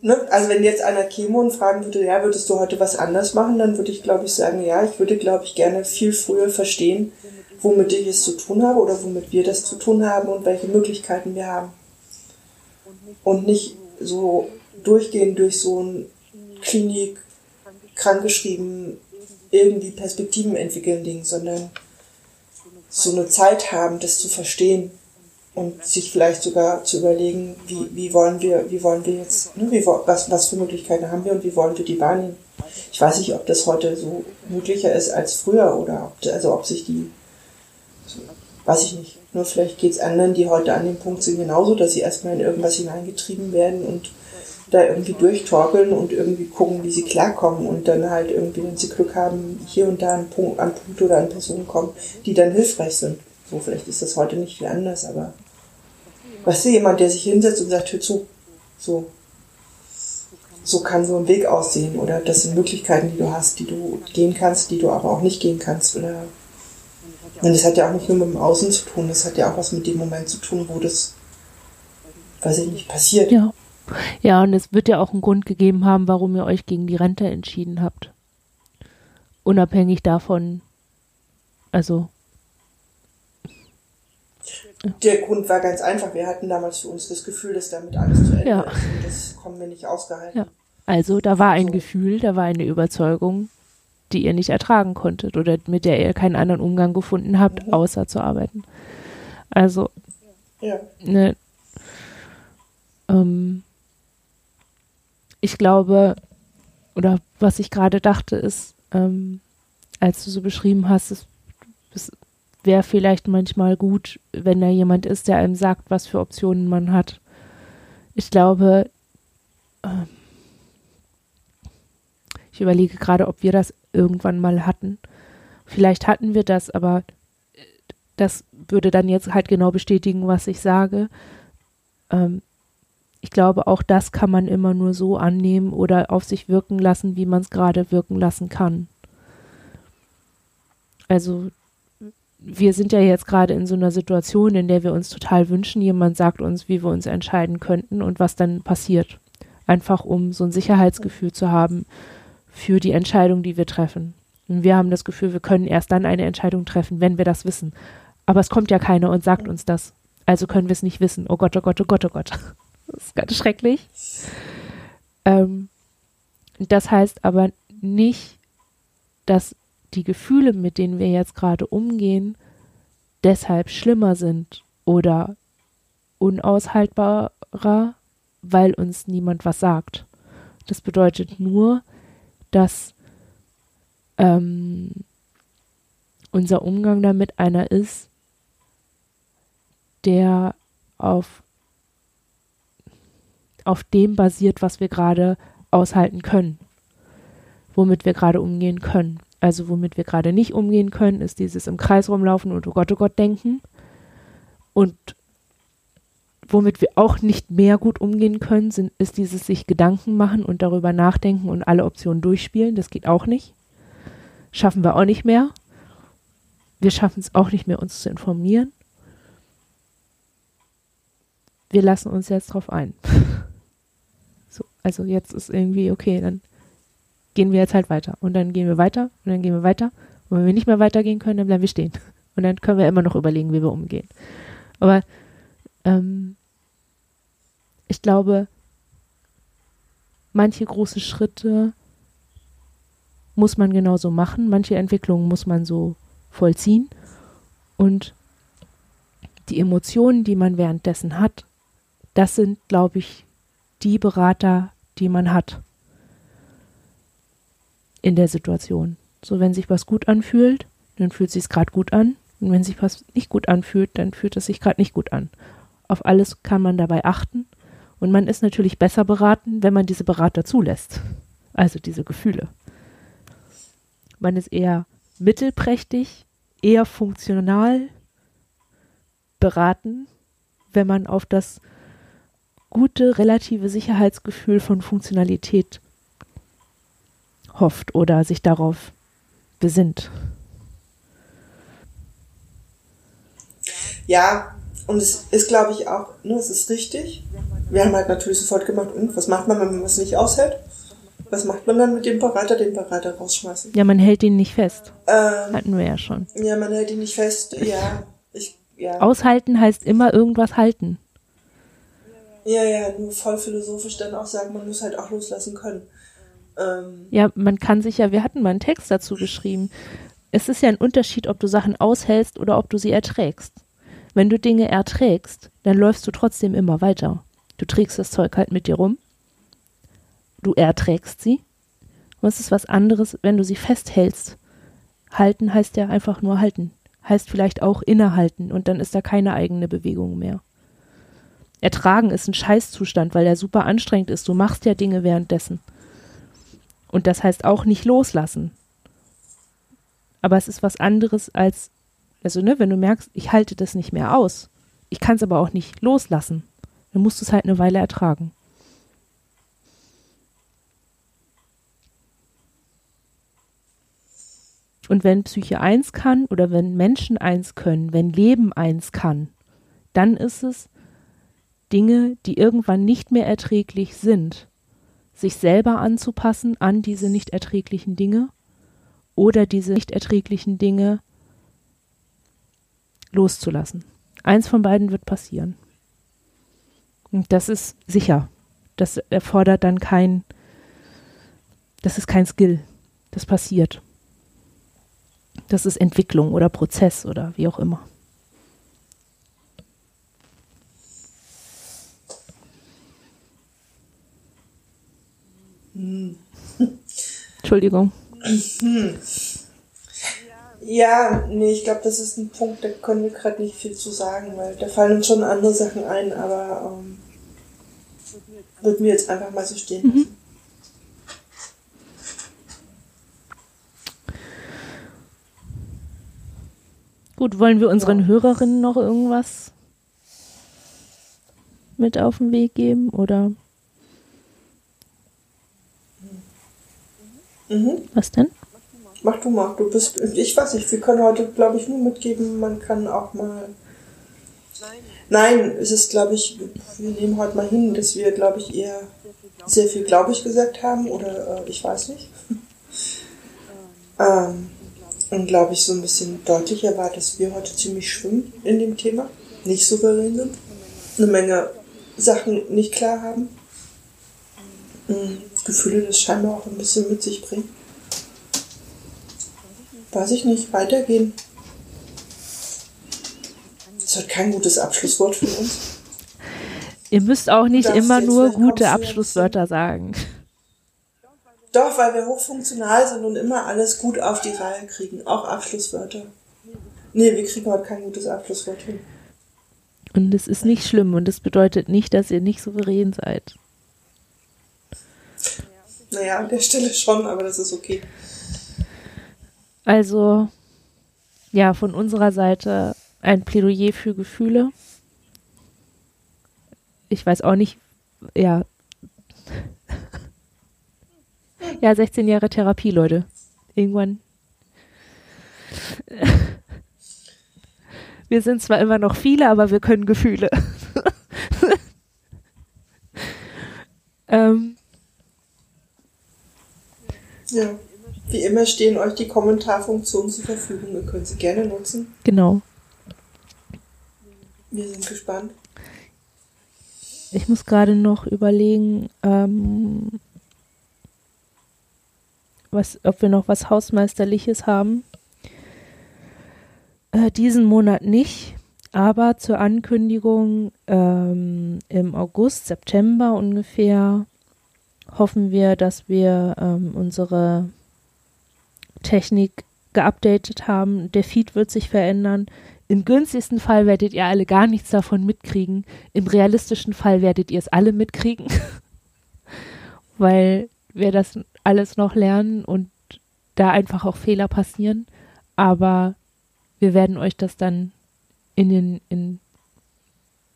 Ne? Also wenn jetzt einer und fragen würde, ja, würdest du heute was anders machen, dann würde ich, glaube ich, sagen, ja, ich würde, glaube ich, gerne viel früher verstehen, womit ich es zu tun habe oder womit wir das zu tun haben und welche Möglichkeiten wir haben. und nicht so durchgehen durch so ein Klinik, krankgeschrieben, irgendwie Perspektiven entwickeln Ding, sondern so eine Zeit haben, das zu verstehen und sich vielleicht sogar zu überlegen, wie, wie wollen wir, wie wollen wir jetzt, ne, wie, was, was für Möglichkeiten haben wir und wie wollen wir die wahrnehmen. Ich weiß nicht, ob das heute so möglicher ist als früher oder ob, also ob sich die, weiß ich nicht. Nur vielleicht geht es anderen, die heute an dem Punkt sind, genauso, dass sie erstmal in irgendwas hineingetrieben werden und da irgendwie durchtorkeln und irgendwie gucken, wie sie klarkommen und dann halt irgendwie, wenn sie Glück haben, hier und da an, Punkt, an Punkte oder an Personen kommen, die dann hilfreich sind. So, vielleicht ist das heute nicht viel anders, aber weißt du, jemand, der sich hinsetzt und sagt, hör zu, so, so kann so ein Weg aussehen oder das sind Möglichkeiten, die du hast, die du gehen kannst, die du aber auch nicht gehen kannst oder und das hat ja auch nicht nur mit dem Außen zu tun, das hat ja auch was mit dem Moment zu tun, wo das, weiß ich nicht, passiert. Ja. Ja, und es wird ja auch einen Grund gegeben haben, warum ihr euch gegen die Rente entschieden habt. Unabhängig davon, also. Der Grund war ganz einfach. Wir hatten damals für uns das Gefühl, dass damit alles zu Ende ja. ist. Und das kommen wir nicht ausgehalten. Ja. Also, da war ein so. Gefühl, da war eine Überzeugung, die ihr nicht ertragen konntet oder mit der ihr keinen anderen Umgang gefunden habt, mhm. außer zu arbeiten. Also, ja. ne, ähm, ich glaube, oder was ich gerade dachte, ist, ähm, als du so beschrieben hast, es, es wäre vielleicht manchmal gut, wenn da jemand ist, der einem sagt, was für Optionen man hat. Ich glaube, ähm, ich überlege gerade, ob wir das irgendwann mal hatten. Vielleicht hatten wir das, aber das würde dann jetzt halt genau bestätigen, was ich sage. Ähm, ich glaube, auch das kann man immer nur so annehmen oder auf sich wirken lassen, wie man es gerade wirken lassen kann. Also wir sind ja jetzt gerade in so einer Situation, in der wir uns total wünschen, jemand sagt uns, wie wir uns entscheiden könnten und was dann passiert. Einfach um so ein Sicherheitsgefühl zu haben für die Entscheidung, die wir treffen. Und wir haben das Gefühl, wir können erst dann eine Entscheidung treffen, wenn wir das wissen. Aber es kommt ja keiner und sagt uns das. Also können wir es nicht wissen. Oh Gott, oh Gott, oh Gott, oh Gott. Das ist ganz schrecklich. Ähm, das heißt aber nicht, dass die Gefühle, mit denen wir jetzt gerade umgehen, deshalb schlimmer sind oder unaushaltbarer, weil uns niemand was sagt. Das bedeutet nur, dass ähm, unser Umgang damit einer ist, der auf auf dem basiert, was wir gerade aushalten können, womit wir gerade umgehen können. Also womit wir gerade nicht umgehen können, ist dieses im Kreis rumlaufen und oh Gott, oh Gott denken. Und womit wir auch nicht mehr gut umgehen können, sind, ist dieses sich Gedanken machen und darüber nachdenken und alle Optionen durchspielen. Das geht auch nicht. Schaffen wir auch nicht mehr. Wir schaffen es auch nicht mehr, uns zu informieren. Wir lassen uns jetzt drauf ein. Also jetzt ist irgendwie, okay, dann gehen wir jetzt halt weiter. Und dann gehen wir weiter und dann gehen wir weiter. Und wenn wir nicht mehr weitergehen können, dann bleiben wir stehen. Und dann können wir immer noch überlegen, wie wir umgehen. Aber ähm, ich glaube, manche große Schritte muss man genauso machen, manche Entwicklungen muss man so vollziehen. Und die Emotionen, die man währenddessen hat, das sind, glaube ich, die Berater, die man hat in der Situation. So, wenn sich was gut anfühlt, dann fühlt es sich gerade gut an. Und wenn sich was nicht gut anfühlt, dann fühlt es sich gerade nicht gut an. Auf alles kann man dabei achten. Und man ist natürlich besser beraten, wenn man diese Berater zulässt. Also diese Gefühle. Man ist eher mittelprächtig, eher funktional beraten, wenn man auf das gute relative Sicherheitsgefühl von Funktionalität hofft oder sich darauf besinnt. Ja, und es ist, glaube ich, auch, ne, es ist richtig. Wir haben halt natürlich sofort gemacht, und was macht man, wenn man was nicht aushält? Was macht man dann mit dem Berater? Den Berater rausschmeißen. Ja, man hält ihn nicht fest. Ähm, Hatten wir ja schon. Ja, man hält ihn nicht fest. Ja, ich, ja. Aushalten heißt immer irgendwas halten. Ja, ja, nur voll philosophisch dann auch sagen, man muss halt auch loslassen können. Ähm. Ja, man kann sich ja, wir hatten mal einen Text dazu geschrieben. Es ist ja ein Unterschied, ob du Sachen aushältst oder ob du sie erträgst. Wenn du Dinge erträgst, dann läufst du trotzdem immer weiter. Du trägst das Zeug halt mit dir rum. Du erträgst sie. Und es ist was anderes, wenn du sie festhältst. Halten heißt ja einfach nur halten. Heißt vielleicht auch innehalten und dann ist da keine eigene Bewegung mehr. Ertragen ist ein Scheißzustand, weil er super anstrengend ist. Du machst ja Dinge währenddessen. Und das heißt auch nicht loslassen. Aber es ist was anderes als, also ne, wenn du merkst, ich halte das nicht mehr aus. Ich kann es aber auch nicht loslassen. Dann musst du es halt eine Weile ertragen. Und wenn Psyche eins kann oder wenn Menschen eins können, wenn Leben eins kann, dann ist es, Dinge, die irgendwann nicht mehr erträglich sind, sich selber anzupassen an diese nicht erträglichen Dinge oder diese nicht erträglichen Dinge loszulassen. Eins von beiden wird passieren. Und das ist sicher. Das erfordert dann kein, das ist kein Skill. Das passiert. Das ist Entwicklung oder Prozess oder wie auch immer. Entschuldigung. Ja, nee, ich glaube, das ist ein Punkt, da können wir gerade nicht viel zu sagen, weil da fallen uns schon andere Sachen ein, aber ähm, würden wir jetzt einfach mal so stehen mhm. Gut, wollen wir unseren ja. Hörerinnen noch irgendwas mit auf den Weg geben oder? Mhm. Was denn? Mach du mal. Du bist, ich weiß nicht, wir können heute, glaube ich, nur mitgeben, man kann auch mal. Nein, es ist, glaube ich, wir nehmen heute mal hin, dass wir, glaube ich, eher sehr viel glaube ich gesagt haben oder äh, ich weiß nicht. ähm, und glaube ich so ein bisschen deutlicher war, dass wir heute ziemlich schwimmen in dem Thema, nicht souverän sind, eine Menge Sachen nicht klar haben, hm, Gefühle das scheinbar auch ein bisschen mit sich bringen. Weiß ich nicht, weitergehen. Das wird kein gutes Abschlusswort für uns. Ihr müsst auch nicht immer nur gute Abschlusswörter sagen. Doch, weil wir hochfunktional sind und immer alles gut auf die Reihe kriegen, auch Abschlusswörter. Nee, wir kriegen heute kein gutes Abschlusswort hin. Und es ist nicht schlimm und es bedeutet nicht, dass ihr nicht souverän seid. Naja, an der Stelle schon, aber das ist okay. Also, ja, von unserer Seite ein Plädoyer für Gefühle. Ich weiß auch nicht, ja, ja, 16 Jahre Therapie, Leute. Irgendwann. Wir sind zwar immer noch viele, aber wir können Gefühle. ähm. Ja, wie immer stehen euch die Kommentarfunktionen zur Verfügung. Ihr könnt sie gerne nutzen. Genau. Wir sind gespannt. Ich muss gerade noch überlegen, ähm, was, ob wir noch was Hausmeisterliches haben. Äh, diesen Monat nicht, aber zur Ankündigung ähm, im August, September ungefähr hoffen wir, dass wir ähm, unsere Technik geupdatet haben. Der Feed wird sich verändern. Im günstigsten Fall werdet ihr alle gar nichts davon mitkriegen. Im realistischen Fall werdet ihr es alle mitkriegen, weil wir das alles noch lernen und da einfach auch Fehler passieren. Aber wir werden euch das dann in den in,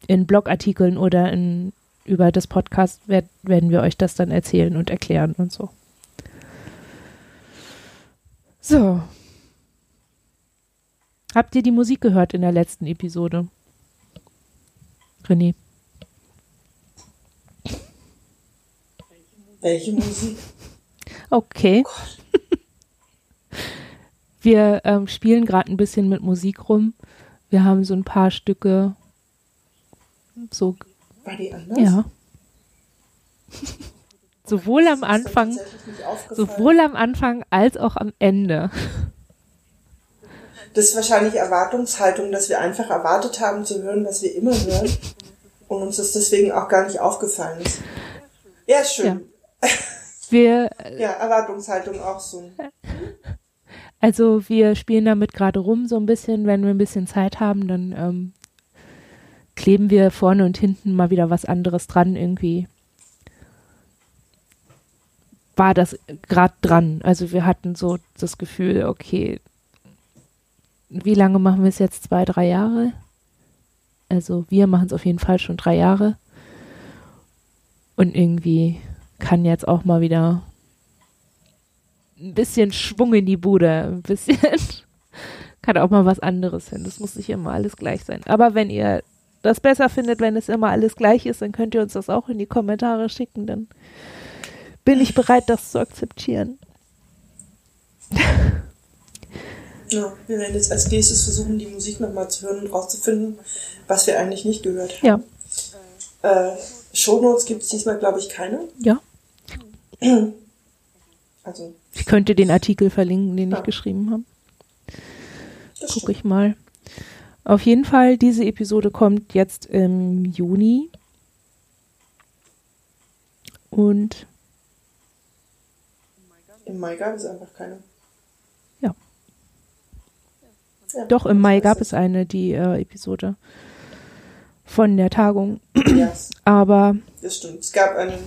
in Blogartikeln oder in, über das Podcast werd, werden wir euch das dann erzählen und erklären und so. So. Habt ihr die Musik gehört in der letzten Episode? René. Welche Musik? Okay. Oh wir ähm, spielen gerade ein bisschen mit Musik rum. Wir haben so ein paar Stücke so War die anders? Ja. sowohl am Anfang, sowohl am Anfang als auch am Ende. Das ist wahrscheinlich Erwartungshaltung, dass wir einfach erwartet haben zu hören, was wir immer hören und uns das deswegen auch gar nicht aufgefallen ist. Ja, schön. Ja. Wir, ja, Erwartungshaltung auch so. Also wir spielen damit gerade rum so ein bisschen. Wenn wir ein bisschen Zeit haben, dann ähm, kleben wir vorne und hinten mal wieder was anderes dran irgendwie. War das gerade dran. Also wir hatten so das Gefühl, okay, wie lange machen wir es jetzt? Zwei, drei Jahre? Also wir machen es auf jeden Fall schon drei Jahre. Und irgendwie kann jetzt auch mal wieder ein bisschen Schwung in die Bude, ein bisschen. kann auch mal was anderes hin. Das muss nicht immer alles gleich sein. Aber wenn ihr das besser findet, wenn es immer alles gleich ist, dann könnt ihr uns das auch in die Kommentare schicken. Dann bin ich bereit, das zu akzeptieren. Ja, wir werden jetzt als nächstes versuchen, die Musik nochmal zu hören und rauszufinden, was wir eigentlich nicht gehört haben. Ja. Äh, Shownotes gibt es diesmal, glaube ich, keine. Ja. Also. Ich könnte den Artikel verlinken, den ja. ich geschrieben habe. Gucke ich mal. Auf jeden Fall, diese Episode kommt jetzt im Juni. Und im Mai gab es einfach keine. Ja. ja Doch, im Mai gab es eine, die äh, Episode von der Tagung. Yes. Aber. Das stimmt. Es gab einen.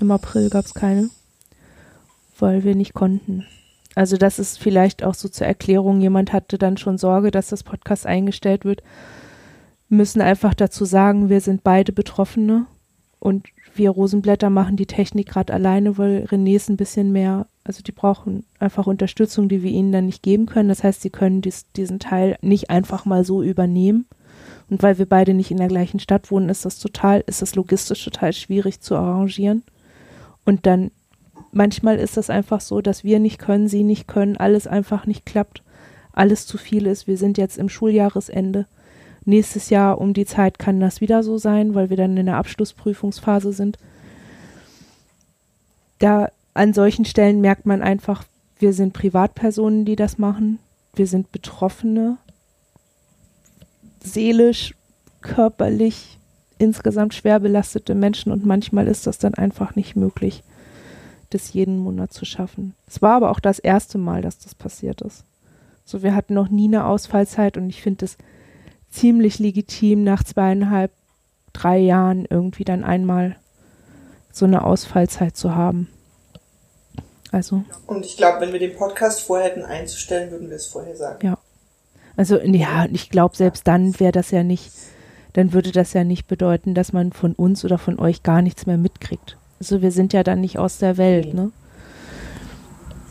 Im April gab es keine, weil wir nicht konnten. Also das ist vielleicht auch so zur Erklärung, jemand hatte dann schon Sorge, dass das Podcast eingestellt wird. Wir müssen einfach dazu sagen, wir sind beide Betroffene und wir Rosenblätter machen die Technik gerade alleine, weil René ist ein bisschen mehr, also die brauchen einfach Unterstützung, die wir ihnen dann nicht geben können. Das heißt, sie können dies, diesen Teil nicht einfach mal so übernehmen. Und weil wir beide nicht in der gleichen Stadt wohnen, ist das total, ist das logistisch total schwierig zu arrangieren. Und dann manchmal ist das einfach so, dass wir nicht können, sie nicht können, alles einfach nicht klappt, alles zu viel ist. Wir sind jetzt im Schuljahresende. Nächstes Jahr um die Zeit kann das wieder so sein, weil wir dann in der Abschlussprüfungsphase sind. Da an solchen Stellen merkt man einfach, wir sind Privatpersonen, die das machen. Wir sind Betroffene seelisch, körperlich, insgesamt schwer belastete Menschen und manchmal ist das dann einfach nicht möglich, das jeden Monat zu schaffen. Es war aber auch das erste Mal, dass das passiert ist. So, wir hatten noch nie eine Ausfallzeit und ich finde es ziemlich legitim, nach zweieinhalb, drei Jahren irgendwie dann einmal so eine Ausfallzeit zu haben. Also. Und ich glaube, wenn wir den Podcast vorher hätten einzustellen, würden wir es vorher sagen. Ja. Also ja, ich glaube, selbst dann wäre das ja nicht, dann würde das ja nicht bedeuten, dass man von uns oder von euch gar nichts mehr mitkriegt. Also wir sind ja dann nicht aus der Welt, ne?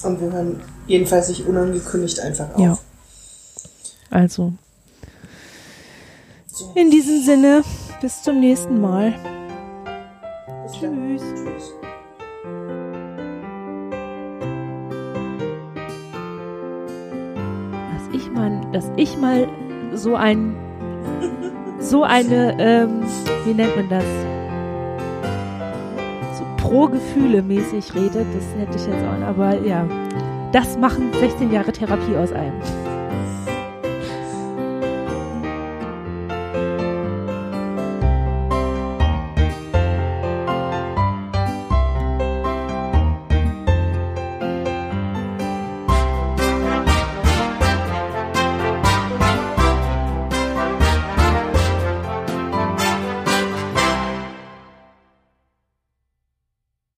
Und wir hören jedenfalls nicht unangekündigt einfach auf. Ja. Also. So. In diesem Sinne, bis zum nächsten Mal. Bis Tschüss. Tschüss. Dass ich mal so ein, so eine, ähm, wie nennt man das? So pro Gefühle mäßig rede, das hätte ich jetzt auch, aber ja, das machen 16 Jahre Therapie aus einem.